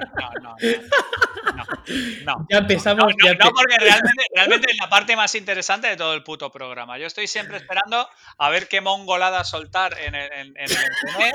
no, no, no, no, Ya empezamos. No, ya no, porque realmente, realmente es la parte más interesante de todo el puto programa. Yo estoy siempre esperando a ver qué mongolada soltar en el, en, en el internet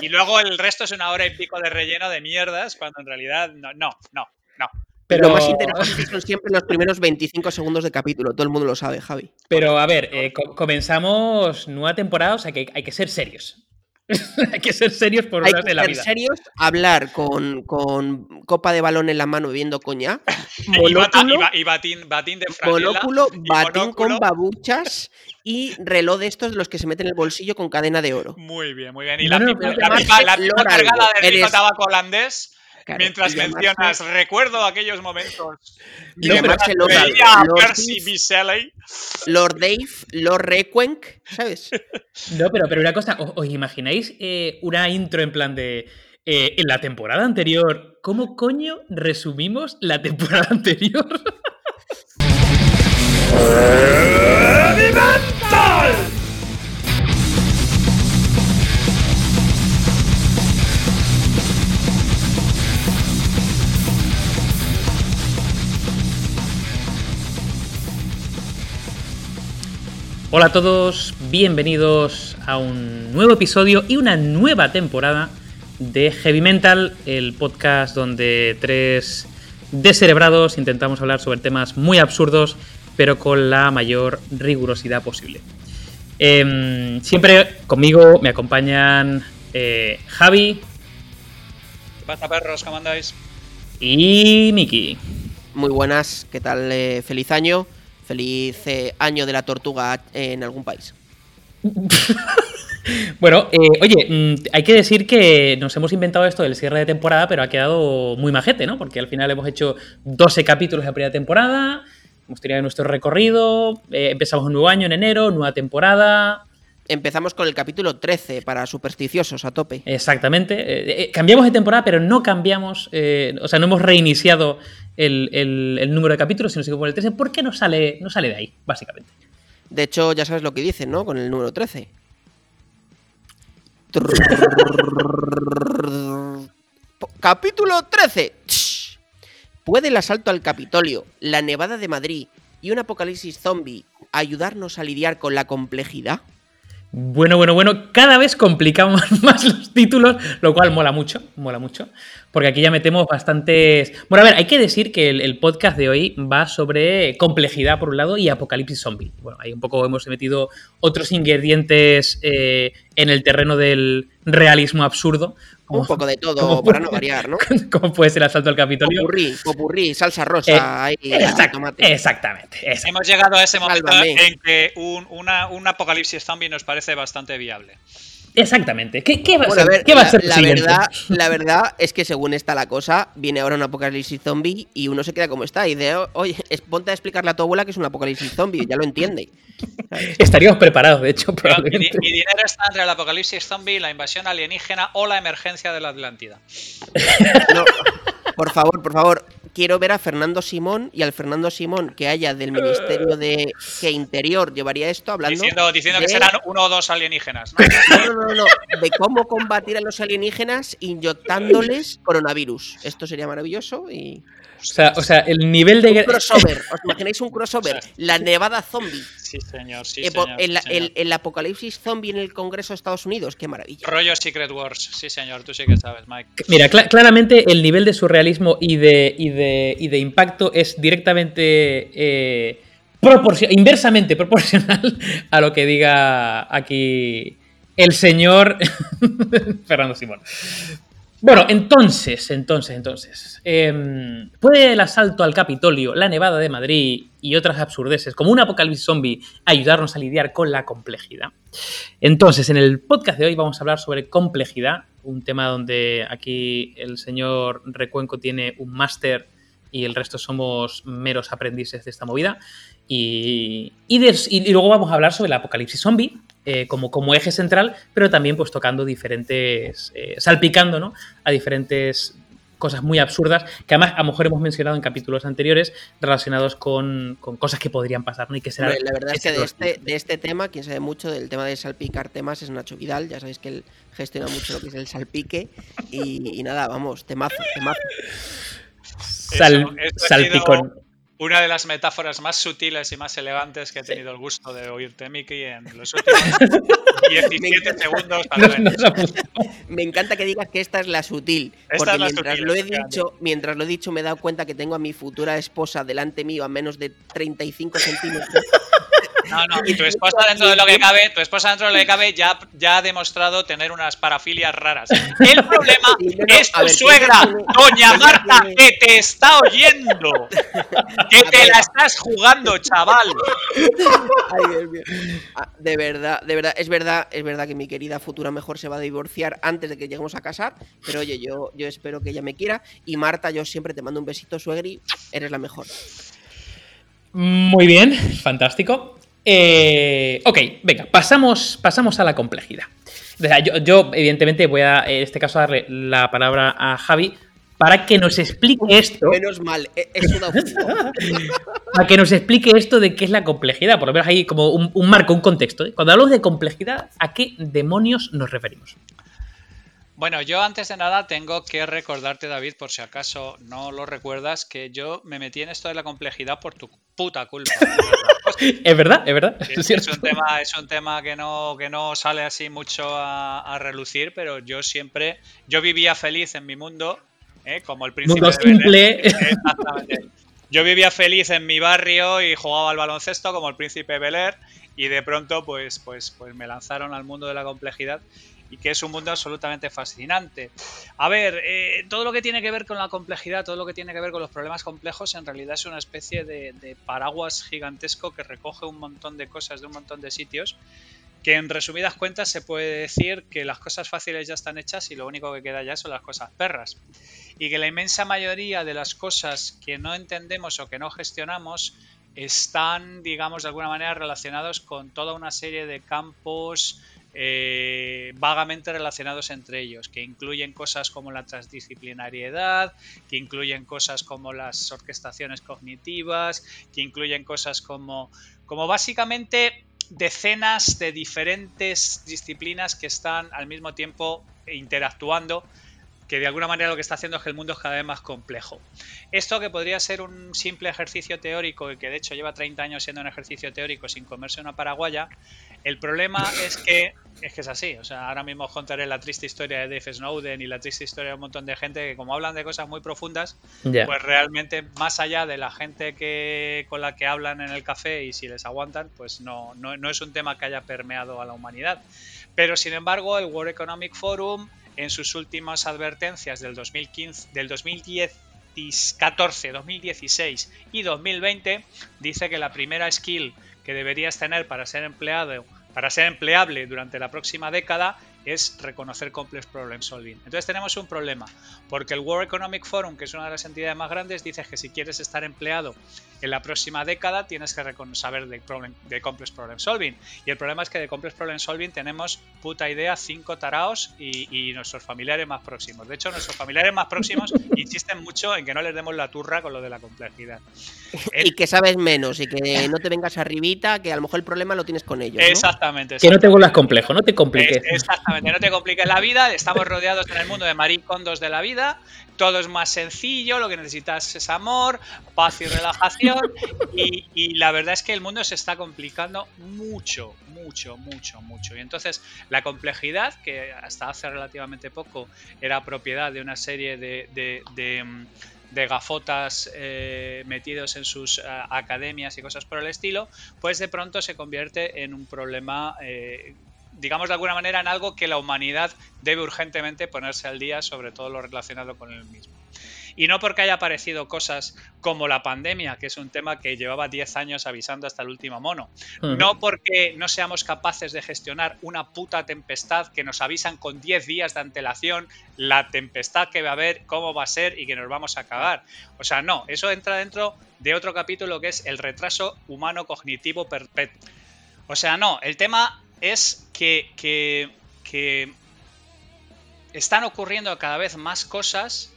y luego el resto es una hora y pico de relleno de mierdas cuando en realidad no, no, no, no. pero, Lo más interesante son siempre los primeros 25 segundos de capítulo. Todo el mundo lo sabe, Javi. pero, a ver, eh, co- comenzamos nueva temporada, o sea que hay que ser serios. hay que ser serios por Hay horas que de la ser vida. serios, hablar con, con copa de balón en la mano coñac, Y, bata- y monóculo, ba- y batín, batín de monóculo, y batín con monóculo. babuchas y reloj de estos de los que se meten en el bolsillo con cadena de oro. Muy bien, muy bien. Y la, no, pipa, la pipa- la pipa cargada de Eres- tabaco holandés Claro, mientras llamarse- mencionas, recuerdo aquellos momentos. y No, pero- llamarse Lord, Lord Percy. Shelley. Lord Dave, Lord Requenck, ¿sabes? No, pero, pero una cosa, ¿os, os imagináis eh, una intro en plan de. eh, en la temporada anterior, ¿cómo coño resumimos la temporada anterior? Hola a todos, bienvenidos a un nuevo episodio y una nueva temporada de Heavy Mental, el podcast donde tres descerebrados intentamos hablar sobre temas muy absurdos, pero con la mayor rigurosidad posible. Em, siempre conmigo me acompañan eh, Javi ¿Qué pasa, perros? ¿Cómo andáis? y Miki. Muy buenas, ¿qué tal? Eh, feliz año. Feliz año de la tortuga en algún país. Bueno, eh, oye, mm, hay que decir que nos hemos inventado esto del cierre de temporada, pero ha quedado muy majete, ¿no? Porque al final hemos hecho 12 capítulos de la primera temporada, hemos tenido nuestro recorrido, eh, empezamos un nuevo año en enero, nueva temporada. Empezamos con el capítulo 13 para supersticiosos a tope. Exactamente. eh, eh, cambiamos de temporada, pero no cambiamos, eh, o sea, no hemos reiniciado el, el- el número de capítulos, sino sigo por el 13, porque no sale, no sale de ahí, básicamente. De hecho, ya sabes lo que dicen, ¿no? Con el número 13. Po- Capítulo 13. Tsh. ¿Puede el asalto al Capitolio, la nevada de Madrid y un apocalipsis zombie ayudarnos a lidiar con la complejidad? Bueno, bueno, bueno, cada vez complicamos más los títulos, lo cual mola mucho, mola mucho, porque aquí ya metemos bastantes... Bueno, a ver, hay que decir que el, el podcast de hoy va sobre complejidad por un lado y apocalipsis zombie. Bueno, ahí un poco hemos metido otros ingredientes eh, en el terreno del realismo absurdo, como, Un poco de todo como- para no variar, ¿no? como puede ser el asalto al Capitolio. Popurrí, popurrí, salsa rosa, Eh, ahí, Exact- tomate. exactamente, exactamente. Hemos llegado a ese momento Sálvame. en que un, una- un apocalipsis zombie nos parece bastante viable. Exactamente. ¿Qué, qué va a Bueno, a ser, ver, qué va a la, ser lo la siguiente? verdad, la verdad es que según está la cosa, viene ahora un apocalipsis zombie y uno se queda como está. Y de, oye, es- ponte a explicarle a tu abuela que es un apocalipsis zombie, ya lo entiende. Estaríamos preparados, de hecho, mi, probablemente. mi dinero está entre el apocalipsis zombie, la invasión alienígena o la emergencia de la Atlántida. No, por favor, por favor, quiero ver a Fernando Simón y al Fernando Simón que haya del Ministerio de que Interior llevaría esto hablando. Diciendo, diciendo que serán uno o dos alienígenas. ¿no? No, no, no, no, de cómo combatir a los alienígenas inyectándoles coronavirus. Esto sería maravilloso y. O sea, o sea, el nivel de... Un crossover, ¿os imagináis un crossover? La nevada zombie. Sí, señor, sí, señor, el, sí, señor. el- el apocalipsis zombie en el Congreso de Estados Unidos, qué maravilla. Rollo Secret Wars, sí señor, tú sí que sabes, Mike. Mira, cla- claramente el nivel de surrealismo y de, y de, y de impacto es directamente eh, inversamente proporcional a lo que diga aquí el señor Fernando Simón. Bueno, entonces, entonces, entonces. em, ¿Puede el asalto al Capitolio, la nevada de Madrid y otras absurdeces, como un apocalipsis zombie, ayudarnos a lidiar con la complejidad? Entonces, en el podcast de hoy vamos a hablar sobre complejidad, un tema donde aquí el señor Recuenco tiene un máster y el resto somos meros aprendices de esta movida. Y, y luego vamos a hablar sobre el apocalipsis zombie eh, como, como eje central, pero también pues tocando diferentes, eh, salpicando ¿no? a diferentes cosas muy absurdas, que además a lo mejor hemos mencionado en capítulos anteriores relacionados con, con cosas que podrían pasar, ¿no? Y que será la verdad es que de este, de este tema, quien sabe mucho del tema de salpicar temas es Nacho Vidal, ya sabéis que él gestiona mucho lo que es el salpique y, nada, vamos, temazo, temazo. Sal, salpicón una de las metáforas más sutiles y más elegantes que he tenido el gusto de oírte, Miki, en los últimos 17 segundos. me encanta que digas que esta es la sutil, porque mientras lo he dicho, mientras lo he dicho me he dado cuenta que tengo a mi futura esposa delante mío a menos de 35 centímetros no, no, tu esposa dentro de lo que cabe, tu esposa dentro de lo que cabe ya, ya ha demostrado tener unas parafilias raras. El problema es tu suegra, doña Marta, que te está oyendo. Que te la estás jugando, chaval. Ay, Dios mío. Ah, de verdad, de verdad, es verdad, es verdad que mi querida futura mejor se va a divorciar antes de que lleguemos a casar, pero oye, yo, yo espero que ella me quiera. Y Marta, yo siempre te mando un besito, suegri, eres la mejor. Muy bien, fantástico. Eh, ok, venga, pasamos, pasamos a la complejidad. Yo, evidentemente, voy a, en este caso, darle la palabra a Javi para que nos explique esto. Menos mal, es una Para que nos explique esto de qué es la complejidad. Por lo menos hay como un, marco, un contexto. ¿eh? Cuando hablamos de complejidad, ¿a qué demonios nos referimos? Bueno, yo antes de nada tengo que recordarte, David, por si acaso no lo recuerdas, que yo me metí en esto de la complejidad por tu puta culpa. es verdad, es verdad. Es, un tema, es un tema que no, que no sale así mucho a, relucir, pero yo siempre, yo vivía feliz en mi mundo, ¿eh? como el príncipe mundo simple. Exactamente. Yo vivía feliz en mi barrio y jugaba al baloncesto como el príncipe Bel y de pronto pues, pues, pues me lanzaron al mundo de la complejidad y que es un mundo absolutamente fascinante. A ver, eh, todo lo que tiene que ver con la complejidad, todo lo que tiene que ver con los problemas complejos, en realidad es una especie de, paraguas gigantesco que recoge un montón de cosas de un montón de sitios que en resumidas cuentas se puede decir que las cosas fáciles ya están hechas y lo único que queda ya son las cosas perras. Y que la inmensa mayoría de las cosas que no entendemos o que no gestionamos están, digamos, de alguna manera relacionados con toda una serie de campos eh, vagamente relacionados entre ellos, que incluyen cosas como la transdisciplinariedad, que incluyen cosas como las orquestaciones cognitivas, que incluyen cosas como, como básicamente decenas de diferentes disciplinas que están al mismo tiempo interactuando que de alguna manera lo que está haciendo es que el mundo es cada vez más complejo. Esto que podría ser un simple ejercicio teórico, y que de hecho lleva 30 años siendo un ejercicio teórico sin comerse una paraguaya, el problema es que es que es así. O sea, ahora mismo os contaré la triste historia de Dave Snowden y la triste historia de un montón de gente que como hablan de cosas muy profundas, pues realmente más allá de la gente que con la que hablan en el café y si les aguantan, pues no, no, no es un tema que haya permeado a la humanidad. Pero sin embargo, el World Economic Forum en sus últimas advertencias del 2015, del 2010 14, 2016 y 2020 dice que la primera skill que deberías tener para ser empleado para ser empleable durante la próxima década es reconocer complex problem solving. Entonces tenemos un problema, porque el World Economic Forum, que es una de las entidades más grandes, dice que si quieres estar empleado en la próxima década tienes que saber de, problem, de complex problem solving. Y el problema es que de complex problem solving tenemos puta idea cinco taraos y, nuestros familiares más próximos. De hecho, nuestros familiares más próximos insisten mucho en que no les demos la turra con lo de la complejidad. Y que sabes menos y que no te vengas arribita, que a lo mejor el problema lo tienes con ellos. Exactamente, Que no te vuelvas complejo, no te compliques. Exactamente, no te compliques la vida. Estamos rodeados en el mundo de maricondos de la vida todo es más sencillo, lo que necesitas es amor, paz y relajación. Y, la verdad es que el mundo se está complicando mucho, mucho, mucho, mucho. Y entonces la complejidad, que hasta hace relativamente poco era propiedad de una serie de, gafotas eh, metidos en sus eh, academias y cosas por el estilo, pues de pronto se convierte en un problema eh, digamos de alguna manera, en algo que la humanidad debe urgentemente ponerse al día, sobre todo lo relacionado con el mismo. Y no porque haya aparecido cosas como la pandemia, que es un tema que llevaba 10 años avisando hasta el último mono. No porque no seamos capaces de gestionar una puta tempestad que nos avisan con 10 días de antelación la tempestad que va a haber, cómo va a ser y que nos vamos a cagar. O sea, no, eso entra dentro de otro capítulo que es el retraso humano cognitivo perpetuo. O sea, no, el tema es que, que, están ocurriendo cada vez más cosas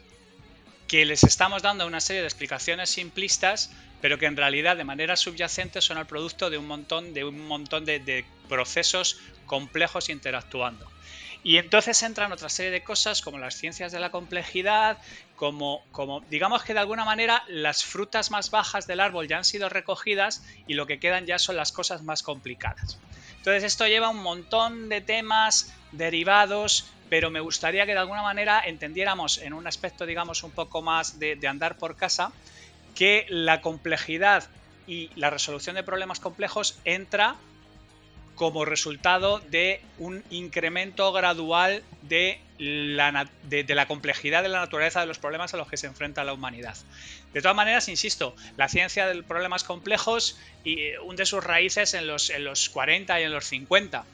que les estamos dando una serie de explicaciones simplistas, pero que en realidad de manera subyacente son el producto de un montón de, un montón de, procesos complejos interactuando. Y entonces entran otra serie de cosas como las ciencias de la complejidad, como, como, digamos que de alguna manera las frutas más bajas del árbol ya han sido recogidas y lo que quedan ya son las cosas más complicadas. Entonces esto lleva un montón de temas derivados, pero me gustaría que de alguna manera entendiéramos en un aspecto, digamos, un poco más de, andar por casa, que la complejidad y la resolución de problemas complejos entra como resultado de un incremento gradual de la, complejidad de la naturaleza de los problemas a los que se enfrenta la humanidad. De todas maneras, insisto, la ciencia de problemas complejos y hunde sus raíces en los, en los 40 y en los 50.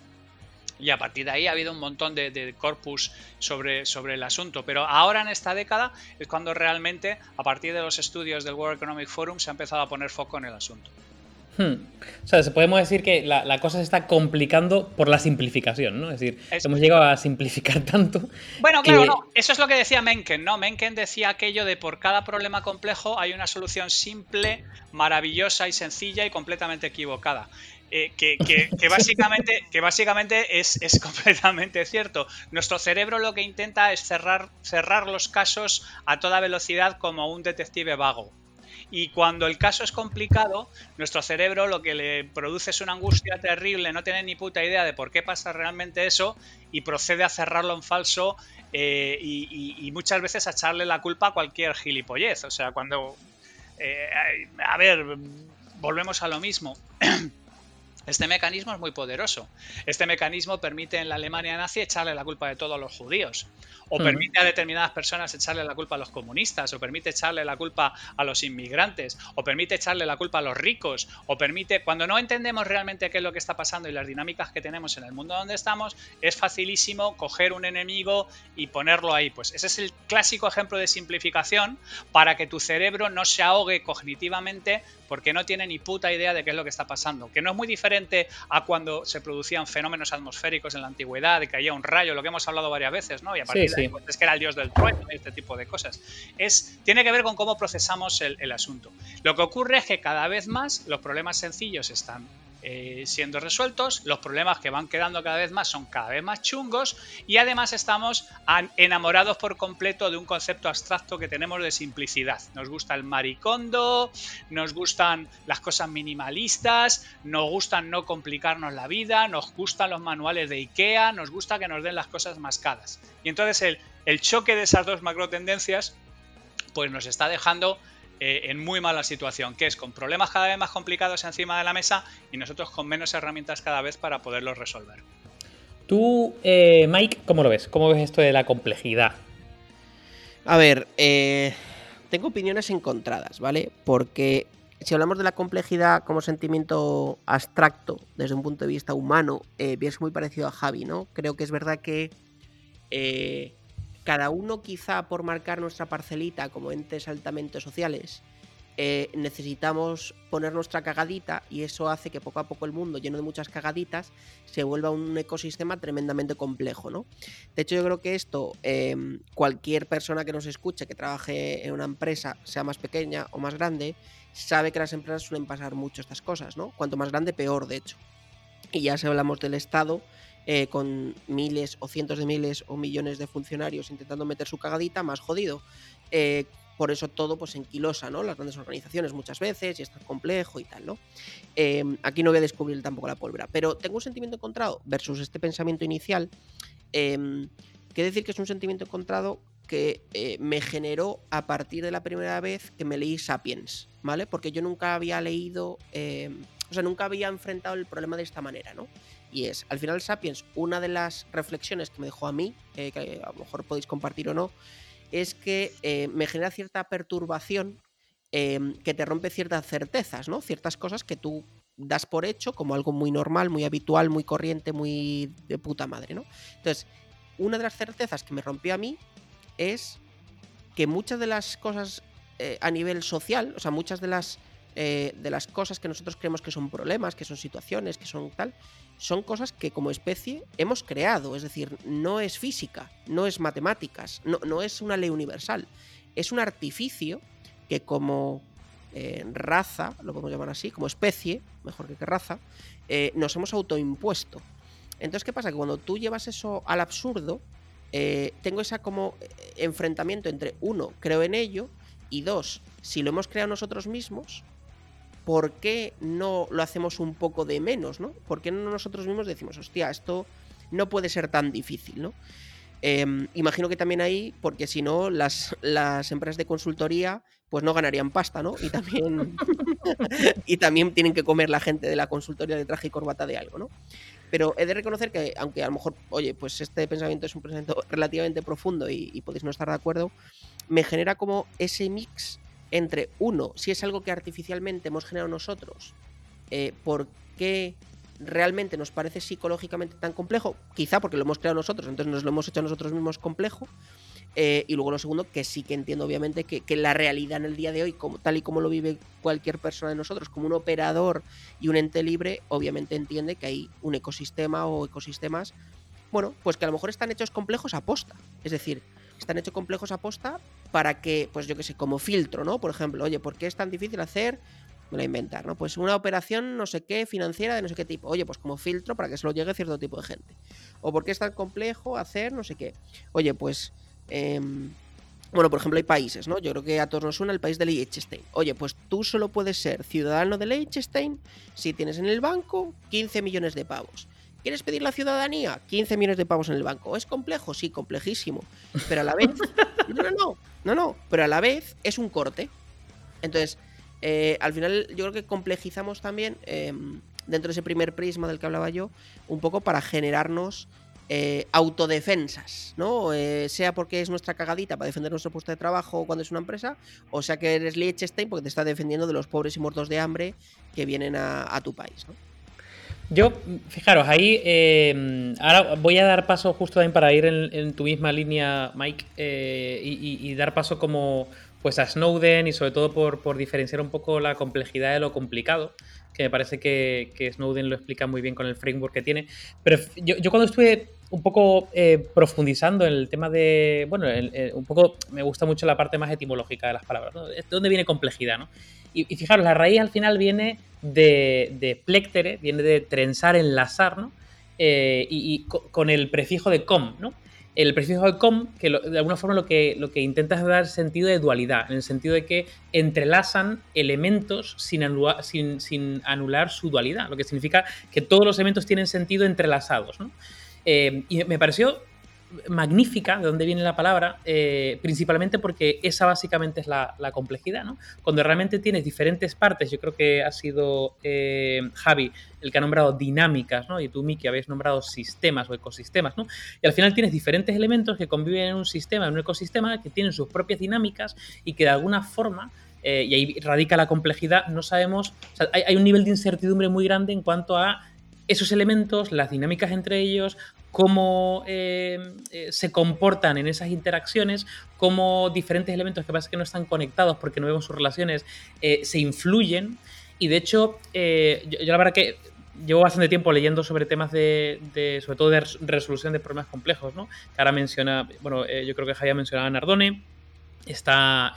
Y a partir de ahí ha habido un montón de, corpus sobre, el asunto. Pero ahora en esta década es cuando realmente, a partir de los estudios del World Economic Forum, se ha empezado a poner foco en el asunto. Hmm. O sea, podemos decir que la, cosa se está complicando por la simplificación, ¿no? Es decir, hemos llegado a simplificar tanto. Bueno, claro, no. Eso es lo que decía Mencken, ¿no? Mencken decía aquello de por cada problema complejo hay una solución simple, maravillosa y sencilla y completamente equivocada. Eh, que, básicamente, que básicamente es, es, completamente cierto. Nuestro cerebro lo que intenta es cerrar, cerrar los casos a toda velocidad como un detective vago. Y cuando el caso es complicado, nuestro cerebro lo que le produce es una angustia terrible, no tiene ni puta idea de por qué pasa realmente eso y procede a cerrarlo en falso eh, y, muchas veces a echarle la culpa a cualquier gilipollez. O sea, cuando... Eh, a ver, volvemos a lo mismo. Este mecanismo es muy poderoso. Este mecanismo permite en la Alemania nazi echarle la culpa de todo a los judíos, o permite a determinadas personas echarle la culpa a los comunistas, o permite echarle la culpa a los inmigrantes, o permite echarle la culpa a los ricos, o permite, cuando no entendemos realmente qué es lo que está pasando y las dinámicas que tenemos en el mundo donde estamos, es facilísimo coger un enemigo y ponerlo ahí. Pues ese es el clásico ejemplo de simplificación para que tu cerebro no se ahogue cognitivamente porque no tiene ni puta idea de qué es lo que está pasando, que no es muy diferente a cuando se producían fenómenos atmosféricos en la antigüedad, de que había un rayo, lo que hemos hablado varias veces, ¿no? Y a partir de pues, es que era el dios del trueno y este tipo de cosas. Es, tiene que ver con cómo procesamos el asunto. Lo que ocurre es que cada vez más los problemas sencillos están eh, siendo resueltos, los problemas que van quedando cada vez más son cada vez más chungos y además estamos enamorados por completo de un concepto abstracto que tenemos de simplicidad. Nos gusta el maricondo, nos gustan las cosas minimalistas, nos gustan no complicarnos la vida, nos gustan los manuales de IKEA, nos gusta que nos den las cosas mascadas. Y entonces el, el choque de esas dos macro tendencias pues nos está dejando eh, en muy mala situación, que es con problemas cada vez más complicados encima de la mesa y nosotros con menos herramientas cada vez para poderlos resolver. Tú, eh, Mike, ¿cómo lo ves? ¿Cómo ves esto de la complejidad? A ver, eh, tengo opiniones encontradas, ¿vale? Porque si hablamos de la complejidad como sentimiento abstracto desde un punto de vista humano, es muy parecido a Javi, ¿no? Creo que es verdad que cada uno quizá por marcar nuestra parcelita como entes altamente sociales, eh, necesitamos poner nuestra cagadita y eso hace que poco a poco el mundo, lleno de muchas cagaditas, se vuelva un ecosistema tremendamente complejo, ¿no? De hecho, yo creo que esto, em, cualquier persona que nos escuche, que trabaje en una empresa, sea más pequeña o más grande, sabe que las empresas suelen pasar mucho estas cosas, ¿no? Cuanto más grande, peor, de hecho. Y ya si hablamos del Estado, eh, con miles o cientos de miles o millones de funcionarios intentando meter su cagadita, más jodido. Eh, por eso todo pues enquilosa, ¿no? Las grandes organizaciones muchas veces y es tan complejo y tal, ¿no? Em, aquí no voy a descubrir tampoco la pólvora, pero tengo un sentimiento encontrado versus este pensamiento inicial. Eh, decir que es un sentimiento encontrado que eh, me generó a partir de la primera vez que me leí Sapiens, ¿vale? Porque yo nunca había leído, em, o sea, nunca había enfrentado el problema de esta manera, ¿no? Y es, al final Sapiens, una de las reflexiones que me dejó a mí, eh, que a lo mejor podéis compartir o no, es que eh, me genera cierta perturbación em, que te rompe ciertas certezas, ¿no? Ciertas cosas que tú das por hecho como algo muy normal, muy habitual, muy corriente, muy de puta madre, ¿no? Entonces, una de las certezas que me rompió a mí es que muchas de las cosas eh, a nivel social, o sea, muchas de las, de las cosas que nosotros creemos que son problemas, que son situaciones, que son tal, son cosas que como especie hemos creado, es decir, no es física, no es matemáticas, no, no es una ley universal. es un artificio que como eh, raza, lo podemos llamar así, como especie, mejor que raza, eh, nos hemos autoimpuesto. Entonces, ¿qué pasa? Que cuando tú llevas eso al absurdo, eh, tengo esa como enfrentamiento entre, uno, creo en ello, y dos, si lo hemos creado nosotros mismos, ¿por qué no lo hacemos un poco de menos, ¿no? ¿Por qué no nosotros mismos decimos, hostia, esto no puede ser tan difícil, ¿no? Em, imagino que también ahí, porque si no, las, las empresas de consultoría pues no ganarían pasta, ¿no? Y también, y también tienen que comer la gente de la consultoría de traje y corbata de algo, ¿no? Pero he de reconocer que, aunque a lo mejor, oye, pues este pensamiento es un pensamiento relativamente profundo y, podéis no estar de acuerdo, me genera como ese mix entre, uno, si es algo que artificialmente hemos generado nosotros, eh, ¿por qué realmente nos parece psicológicamente tan complejo, quizá porque lo hemos creado nosotros, entonces nos lo hemos hecho nosotros mismos complejo. Eh, y luego lo segundo, que sí que entiendo obviamente que, la realidad en el día de hoy, como, tal y como lo vive cualquier persona de nosotros, como un operador y un ente libre, obviamente entiende que hay un ecosistema o ecosistemas, bueno, pues que a lo mejor están hechos complejos a posta. Es decir, están hechos complejos a posta para que, pues yo qué sé, como filtro, ¿no? Por ejemplo, oye, ¿por qué es tan difícil hacer me lo inventar, ¿no? Pues una operación no sé qué, financiera de no sé qué tipo. Oye, pues como filtro para que se lo llegue cierto tipo de gente. O porque es tan complejo hacer no sé qué. Oye, pues... Em, bueno, por ejemplo, hay países, ¿no? Yo creo que a todos nos suena el país de Liechtenstein. Oye, pues tú solo puedes ser ciudadano de Liechtenstein si tienes en el banco 15 millones de pavos. ¿Quieres pedir la ciudadanía? 15 millones de pavos en el banco. ¿Es complejo? Sí, complejísimo. Pero a la vez... No, no, no. No, no. Pero a la vez es un corte. Entonces, eh, al final yo creo que complejizamos también, em, dentro de ese primer prisma del que hablaba yo, un poco para generarnos eh, autodefensas, ¿no? Eh, sea porque es nuestra cagadita para defender nuestro puesto de trabajo cuando es una empresa, o sea que eres Liechtenstein porque te está defendiendo de los pobres y muertos de hambre que vienen a, tu país, ¿no? Yo, fijaros, ahí em, ahora voy a dar paso justo también para ir en, tu misma línea, Mike, y, dar paso como pues a Snowden y sobre todo por, diferenciar un poco la complejidad de lo complicado, que me parece que, Snowden lo explica muy bien con el framework que tiene. Pero yo, cuando estuve un poco eh, profundizando en el tema de, bueno, un poco me gusta mucho la parte más etimológica de las palabras, ¿no? ¿De dónde viene complejidad? ¿no? Y, fijaros, la raíz al final viene de, plectere, viene de trenzar, enlazar, ¿no? Eh, y, con el prefijo de com, ¿no? el prefijo de com, que de alguna forma lo que, lo que intenta es dar sentido de dualidad, en el sentido de que entrelazan elementos sin, sin, anular su dualidad, lo que significa que todos los elementos tienen sentido entrelazados. Eh, y me pareció magnífica, de dónde viene la palabra, eh, principalmente porque esa básicamente es la, complejidad, ¿no? Cuando realmente tienes diferentes partes, yo creo que ha sido eh, Javi el que ha nombrado dinámicas, ¿no? Y tú, Miki, habéis nombrado sistemas o ecosistemas, ¿no? Y al final tienes diferentes elementos que conviven en un sistema, en un ecosistema, que tienen sus propias dinámicas y que de alguna forma y ahí radica la complejidad, no sabemos, hay, un nivel de incertidumbre muy grande en cuanto a esos elementos, las dinámicas entre ellos, cómo eh, eh, se comportan en esas interacciones, cómo diferentes elementos que pasa que no están conectados porque no vemos sus relaciones eh, se influyen. Y de hecho, yo, la verdad que llevo bastante tiempo leyendo sobre temas de, sobre todo de resolución de problemas complejos, ¿no? Que ahora menciona, bueno, yo creo que Javier mencionaba Nardone, está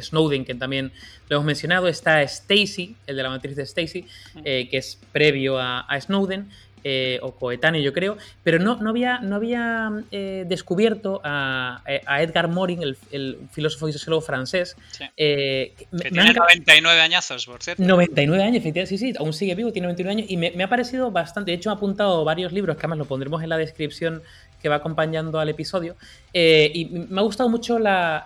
Snowden, que también lo hemos mencionado, está Stacy, el de la matriz de Stacy, que es previo a Snowden, eh, o coetáneo, yo creo, pero no, no había, no había eh, descubierto a, Edgar Morin, el, filósofo y sociólogo francés. Eh, que tiene 99 añazos, por cierto. 99 años, efectivamente, sí, sí, aún sigue vivo, tiene 99 años y me, ha parecido bastante. De hecho, me ha apuntado varios libros que además lo pondremos en la descripción que va acompañando al episodio. y me ha gustado mucho la,